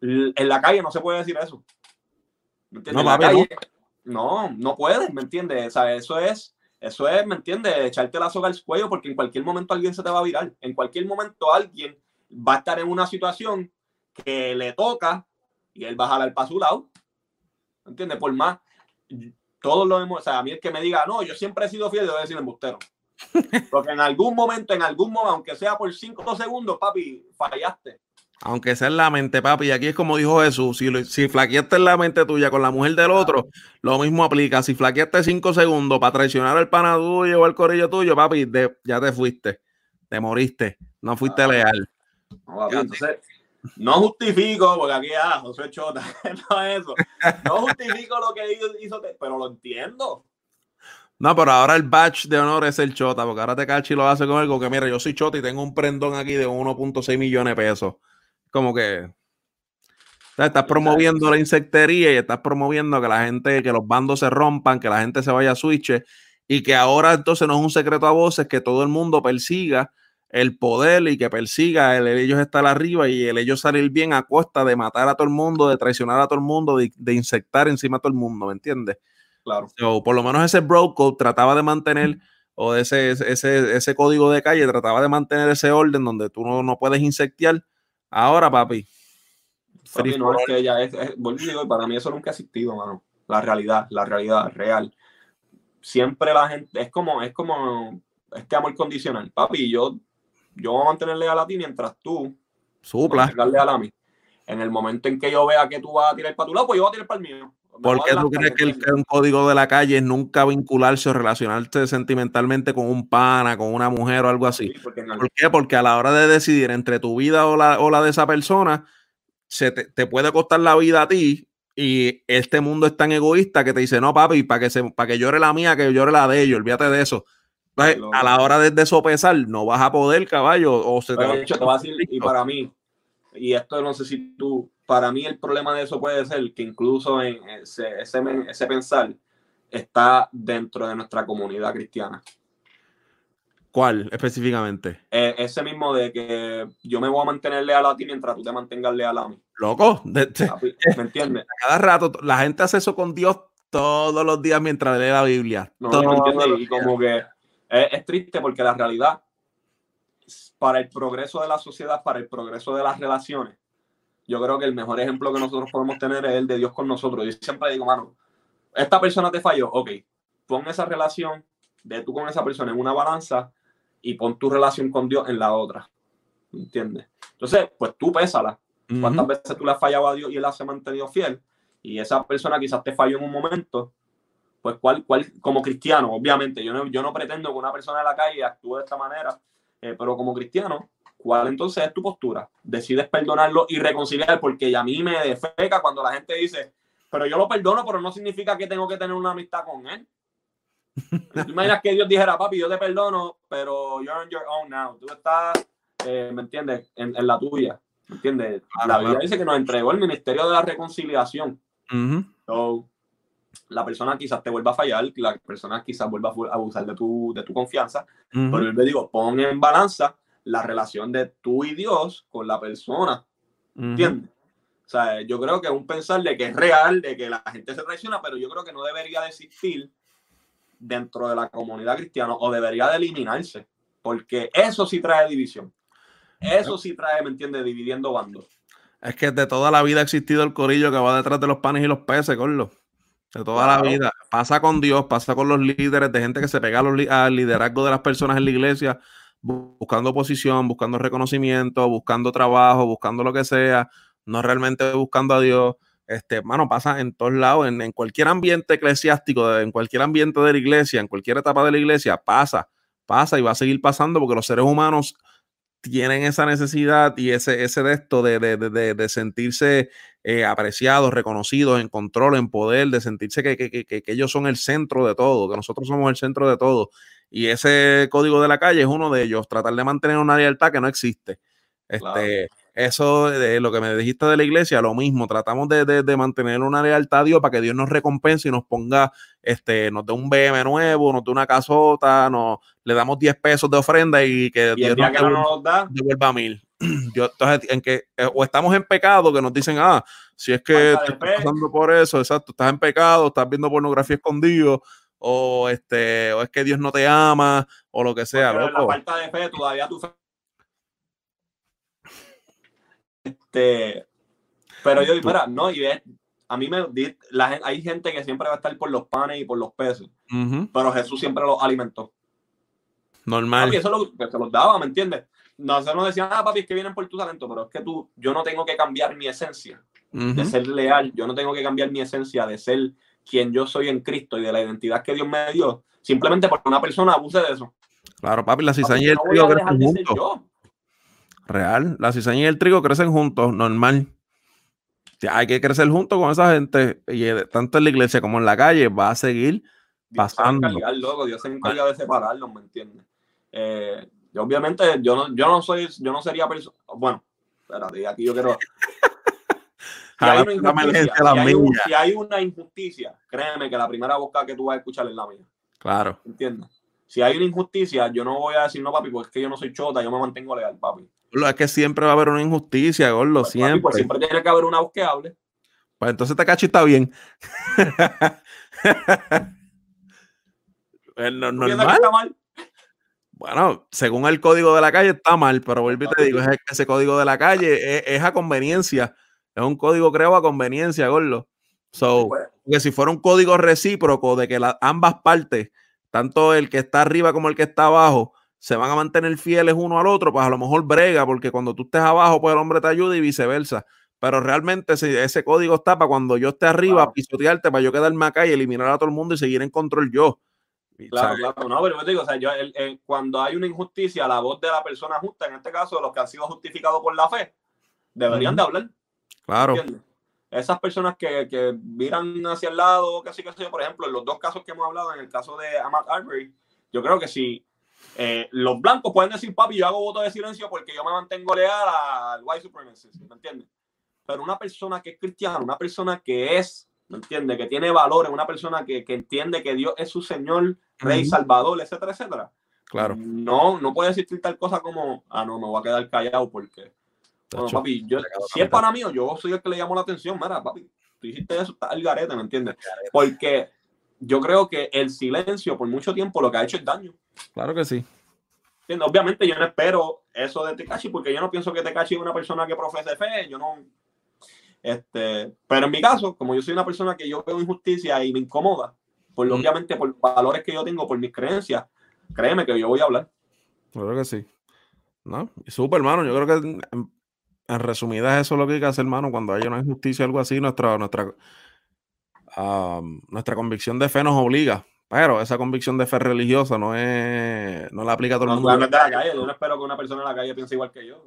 en la calle no se puede decir eso. ¿Me entiendes? No, no, puedes, ¿me entiendes? O sea, eso es, eso es, ¿me entiendes? Echarte la soga al cuello porque en cualquier momento alguien se te va a virar. En cualquier momento alguien va a estar en una situación que le toca y él va a jalar para su lado. ¿Me entiendes? Por más, todos lo hemos, o sea, a mí el que me diga, no, yo siempre he sido fiel, yo voy a decir embustero. Porque en algún momento, en algún momento, aunque sea por cinco segundos, papi, fallaste. Aunque sea en la mente, papi, y aquí es como dijo Jesús, si, si flaqueaste en la mente tuya con la mujer del otro, lo mismo aplica. Si flaqueaste cinco segundos para traicionar al pana tuyo o al corillo tuyo, papi, ya te fuiste, te moriste, no fuiste ah. leal. No, entonces, no justifico, porque aquí, ah, José Chota, no es eso. No justifico lo que hizo, pero lo entiendo. No, pero ahora el batch de honor es el Chota, porque ahora te cachi lo hace con algo que, mira, yo soy Chota y tengo un prendón aquí de 1.6 millones de pesos. Como que estás promoviendo la insectería y estás promoviendo que la gente, que los bandos se rompan, que la gente se vaya a switch y que ahora entonces no es un secreto a voces que todo el mundo persiga el poder y que persiga el, ellos estar arriba y el ellos salir bien a costa de matar a todo el mundo, de traicionar a todo el mundo, de, de insectar encima a todo el mundo, ¿me entiendes? Claro. por lo menos ese bro trataba de mantener, o ese, ese, ese código de calle trataba de mantener ese orden donde tú no, no puedes insectear. Ahora, papi. no, es que ella es, para mí eso nunca ha existido, mano. La realidad, la realidad real. Siempre la gente, es como, es como, es que amor condicional. Papi, yo, yo voy a mantenerle a ti mientras tú supla. a mí. En el momento en que yo vea que tú vas a tirar para tu lado, pues yo voy a tirar para el mío. ¿Por qué tú crees que, el, un código de la calle es nunca vincularse o relacionarse sentimentalmente con un pana, con una mujer o algo así? ¿Por qué? Porque a la hora de decidir entre tu vida o la, o la de esa persona, se te, puede costar la vida a ti y este mundo es tan egoísta que te dice, no, papi, para que, se, para que llore la mía, que llore la de ellos, olvídate de eso. a la hora de, de, sopesar, no vas a poder, caballo, o se te va, a decir, y para mí, y esto no sé si tú para mí el problema de eso puede ser que incluso en ese, ese, pensar está dentro de nuestra comunidad cristiana. ¿Cuál específicamente? E, ese mismo de que yo me voy a mantener leal a ti mientras tú te mantengas leal a mí. Loco, ¿me entiendes? Cada rato, la gente hace eso con Dios todos los días mientras lee la Biblia. No, y como que es, triste porque la realidad, para el progreso de la sociedad, para el progreso de las relaciones, yo creo que el mejor ejemplo que nosotros podemos tener es el de Dios con nosotros. Yo siempre digo, mano, esta persona te falló, ok, pon esa relación de tú con esa persona en una balanza y pon tu relación con Dios en la otra. ¿Entiendes? Entonces, pues tú pésala. ¿Cuántas veces tú le has fallado a Dios y Él se ha mantenido fiel? y esa persona quizás te falló en un momento, pues cuál, cuál, como cristiano, obviamente, yo no, yo no pretendo que una persona de la calle actúe de esta manera, eh, pero como cristiano, ¿cuál entonces es tu postura? Decides perdonarlo y reconciliar, porque a mí me defeca cuando la gente dice, pero yo lo perdono, pero no significa que tengo que tener una amistad con él. ¿Tú imaginas que Dios dijera, papi, yo te perdono, pero you're on your own now? Tú estás, eh, ¿me entiendes? En, la tuya. ¿Me entiendes? la Biblia dice que nos entregó el ministerio de la reconciliación. la persona quizás te vuelva a fallar, la persona quizás vuelva a abusar de tu, de tu confianza, pero yo le digo, pon en balanza la relación de tú y Dios con la persona. ¿Entiendes? O sea, yo creo que es un pensar de que es real, de que la gente se traiciona, pero yo creo que no debería de existir dentro de la comunidad cristiana o debería de eliminarse, porque eso sí trae división. Eso sí trae, ¿me entiendes? Dividiendo bandos. Es que de toda la vida ha existido el corillo que va detrás de los panes y los peces, Corlo. De toda la vida. Pasa con Dios, pasa con los líderes, de gente que se pega al liderazgo de las personas en la iglesia, buscando posición, buscando reconocimiento, buscando trabajo, buscando lo que sea, no realmente buscando a Dios este, mano, pasa en todos lados, en, cualquier ambiente eclesiástico, en cualquier ambiente de la iglesia, en cualquier etapa de la iglesia, pasa, pasa y va a seguir pasando porque los seres humanos tienen esa necesidad y ese, ese de esto de, de, sentirse eh, apreciados, reconocidos, en control, en poder, de sentirse que, que, que, ellos son el centro de todo, que nosotros somos el centro de todo. Y ese código de la calle es uno de ellos, tratar de mantener una lealtad que no existe. Este, eso de lo que me dijiste de la iglesia, lo mismo, tratamos de, mantener una lealtad a Dios para que Dios nos recompense y nos ponga, este, nos dé un BM nuevo, nos dé una casota, nos, le damos 10 pesos de ofrenda y que Dios nos, que nos da? devuelva mil. Yo, entonces, en que, eh, o estamos en pecado, que nos dicen, ah, si es que estás pasando por eso, exacto, estás en pecado, estás viendo pornografía escondido, o este, o es que Dios no te ama, o lo que sea. La falta de fe, todavía tu fe Este, pero yo, mira, no, y a mí me la, hay gente que siempre va a estar por los panes y por los pesos, pero Jesús siempre los alimentó. Normal. Y eso lo, que se los daba, ¿me entiendes? No, se nos decían, ah, papi, es que vienen por tu talento, pero es que tú, yo no tengo que cambiar mi esencia de ser leal, yo no tengo que cambiar mi esencia de ser quien yo soy en Cristo y de la identidad que Dios me dio, simplemente porque una persona abuse de eso. Claro, papi, la cizaña y el Real. La cizaña y el trigo crecen juntos, normal. hay que crecer juntos con esa gente, y eh, tanto en la iglesia como en la calle, va a seguir pasando. Se loco. Dios se encarga de separarlos, ¿me entiendes? Eh, obviamente, yo no, yo no soy, yo no sería persona. Bueno, espérate, aquí yo quiero. Si hay, si hay una injusticia, créeme que la primera boca que tú vas a escuchar es la mía. Claro. ¿Entiendes? Si hay una injusticia, yo no voy a decir no, papi, porque es que yo no soy chota, yo me mantengo legal, papi. Es que siempre va a haber una injusticia, Gordo, pues, siempre. pues siempre tiene que haber una voz que hable. Pues entonces te cacho está bien. no, normal. Está mal? Bueno, según el código de la calle está mal, pero vuelvo y te digo, es ese código de la calle es, a conveniencia. Es un código creo a conveniencia, Gordo. So, que si fuera un código recíproco de que ambas partes, tanto el que está arriba como el que está abajo, se van a mantener fieles uno al otro, pues a lo mejor brega, porque cuando tú estés abajo, pues el hombre te ayuda y viceversa. Pero realmente ese, ese código está para cuando yo esté arriba, pisotearte, para yo quedarme acá y eliminar a todo el mundo y seguir en control yo. Claro, claro, no, pero te digo, o sea, yo, cuando hay una injusticia, la voz de la persona justa, en este caso, los que han sido justificados por la fe, deberían de hablar. Claro. Esas personas que, que miran hacia el lado, que así que por ejemplo, en los dos casos que hemos hablado, en el caso de Amat Arbery, yo creo que si eh, los blancos pueden decir, papi, yo hago voto de silencio porque yo me mantengo leal al white supremacy, ¿me entiendes? Pero una persona que es cristiana, una persona que es, ¿me entiendes? Que tiene valores, una persona que, entiende que Dios es su Señor, Rey, Salvador, etcétera, etcétera. Claro. No, no puede decir tal cosa como, ah, no, me voy a quedar callado porque. Bueno, papi, yo, si es para mí, yo soy el que le llamo la atención, mira, papi, tú dijiste eso, está el garete, ¿me entiendes? Porque yo creo que el silencio por mucho tiempo lo que ha hecho es daño. Claro que sí. Obviamente yo no espero eso de Tekashi porque yo no pienso que Tekashi es una persona que profese fe, yo no... Este, pero en mi caso, como yo soy una persona que yo veo injusticia y me incomoda, por, obviamente por valores que yo tengo, por mis creencias, créeme que yo voy a hablar. Claro que sí. ¿No? Y súper, hermano. Yo creo que en, resumidas eso es lo que hay que hacer, hermano. Cuando haya una injusticia o algo así, nuestra, nuestra, nuestra convicción de fe nos obliga, pero esa convicción de fe religiosa no es, no la aplica a todo el mundo. No, de la calle. Yo no espero que una persona en la calle piense igual que yo.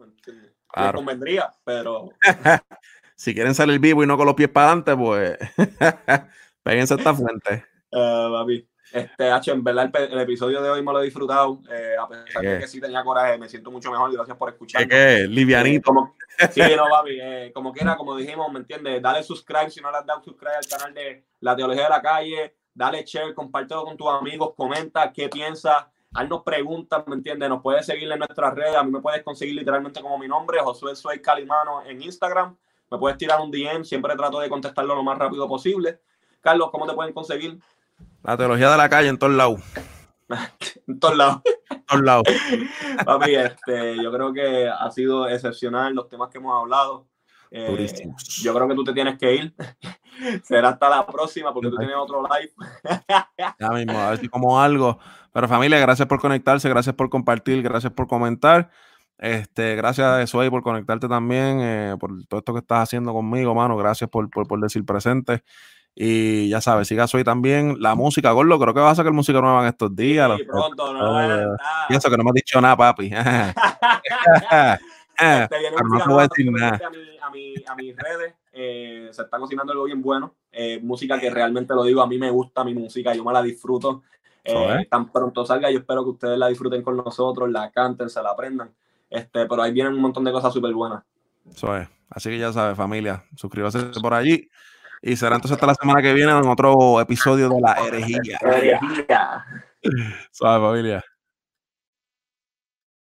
Claro. convendría, pero. si quieren salir vivo y no con los pies para adelante, pues péguense esta fuente. Uh, Este, H, en verdad el, episodio de hoy me lo he disfrutado, eh, a pesar de que sí tenía coraje, me siento mucho mejor, gracias por escuchar. ¿Qué, Livianito. Eh, sí, no, papi, eh, como quiera, como dijimos, ¿me entiendes? Dale subscribe si no le has dado subscribe al canal de La Teología de la Calle, dale share, compártelo con tus amigos, comenta qué piensas, haznos preguntas, ¿me entiendes? Nos puedes seguir en nuestras redes, a mí me puedes conseguir literalmente como mi nombre, Josué Soy Calimano en Instagram, me puedes tirar un DM, siempre trato de contestarlo lo más rápido posible. Carlos, ¿cómo te pueden conseguir? La teología de la calle en todos lados. en todos lados. todos lados. Papi, este, yo creo que ha sido excepcional los temas que hemos hablado. Eh, yo creo que tú te tienes que ir. Será hasta la próxima porque tú tienes otro live. ya mismo, a ver si como algo. Pero familia, gracias por conectarse, gracias por compartir, gracias por comentar. Este, gracias, Suey, por conectarte también, eh, por todo esto que estás haciendo conmigo, mano. Gracias por, por, por decir presente. Y ya sabes, siga Soy también. La música, Gordo, creo que vas a sacar música nueva en estos días. Sí, pronto, no, Y eso que no me has dicho nada, papi. Este, no te voy a decir nada. A, mi, a, mis redes eh, se está cocinando algo bien bueno. Eh, música que realmente lo digo, a mí me gusta mi música, yo me la disfruto. Eh, tan pronto salga, yo espero que ustedes la disfruten con nosotros, la canten, se la aprendan. Este, pero ahí vienen un montón de cosas súper buenas. Eso es. Así que ya sabes, familia, suscríbase por allí. Y será entonces hasta la semana que viene en otro episodio de la herejía. Herejía. Suave, familia.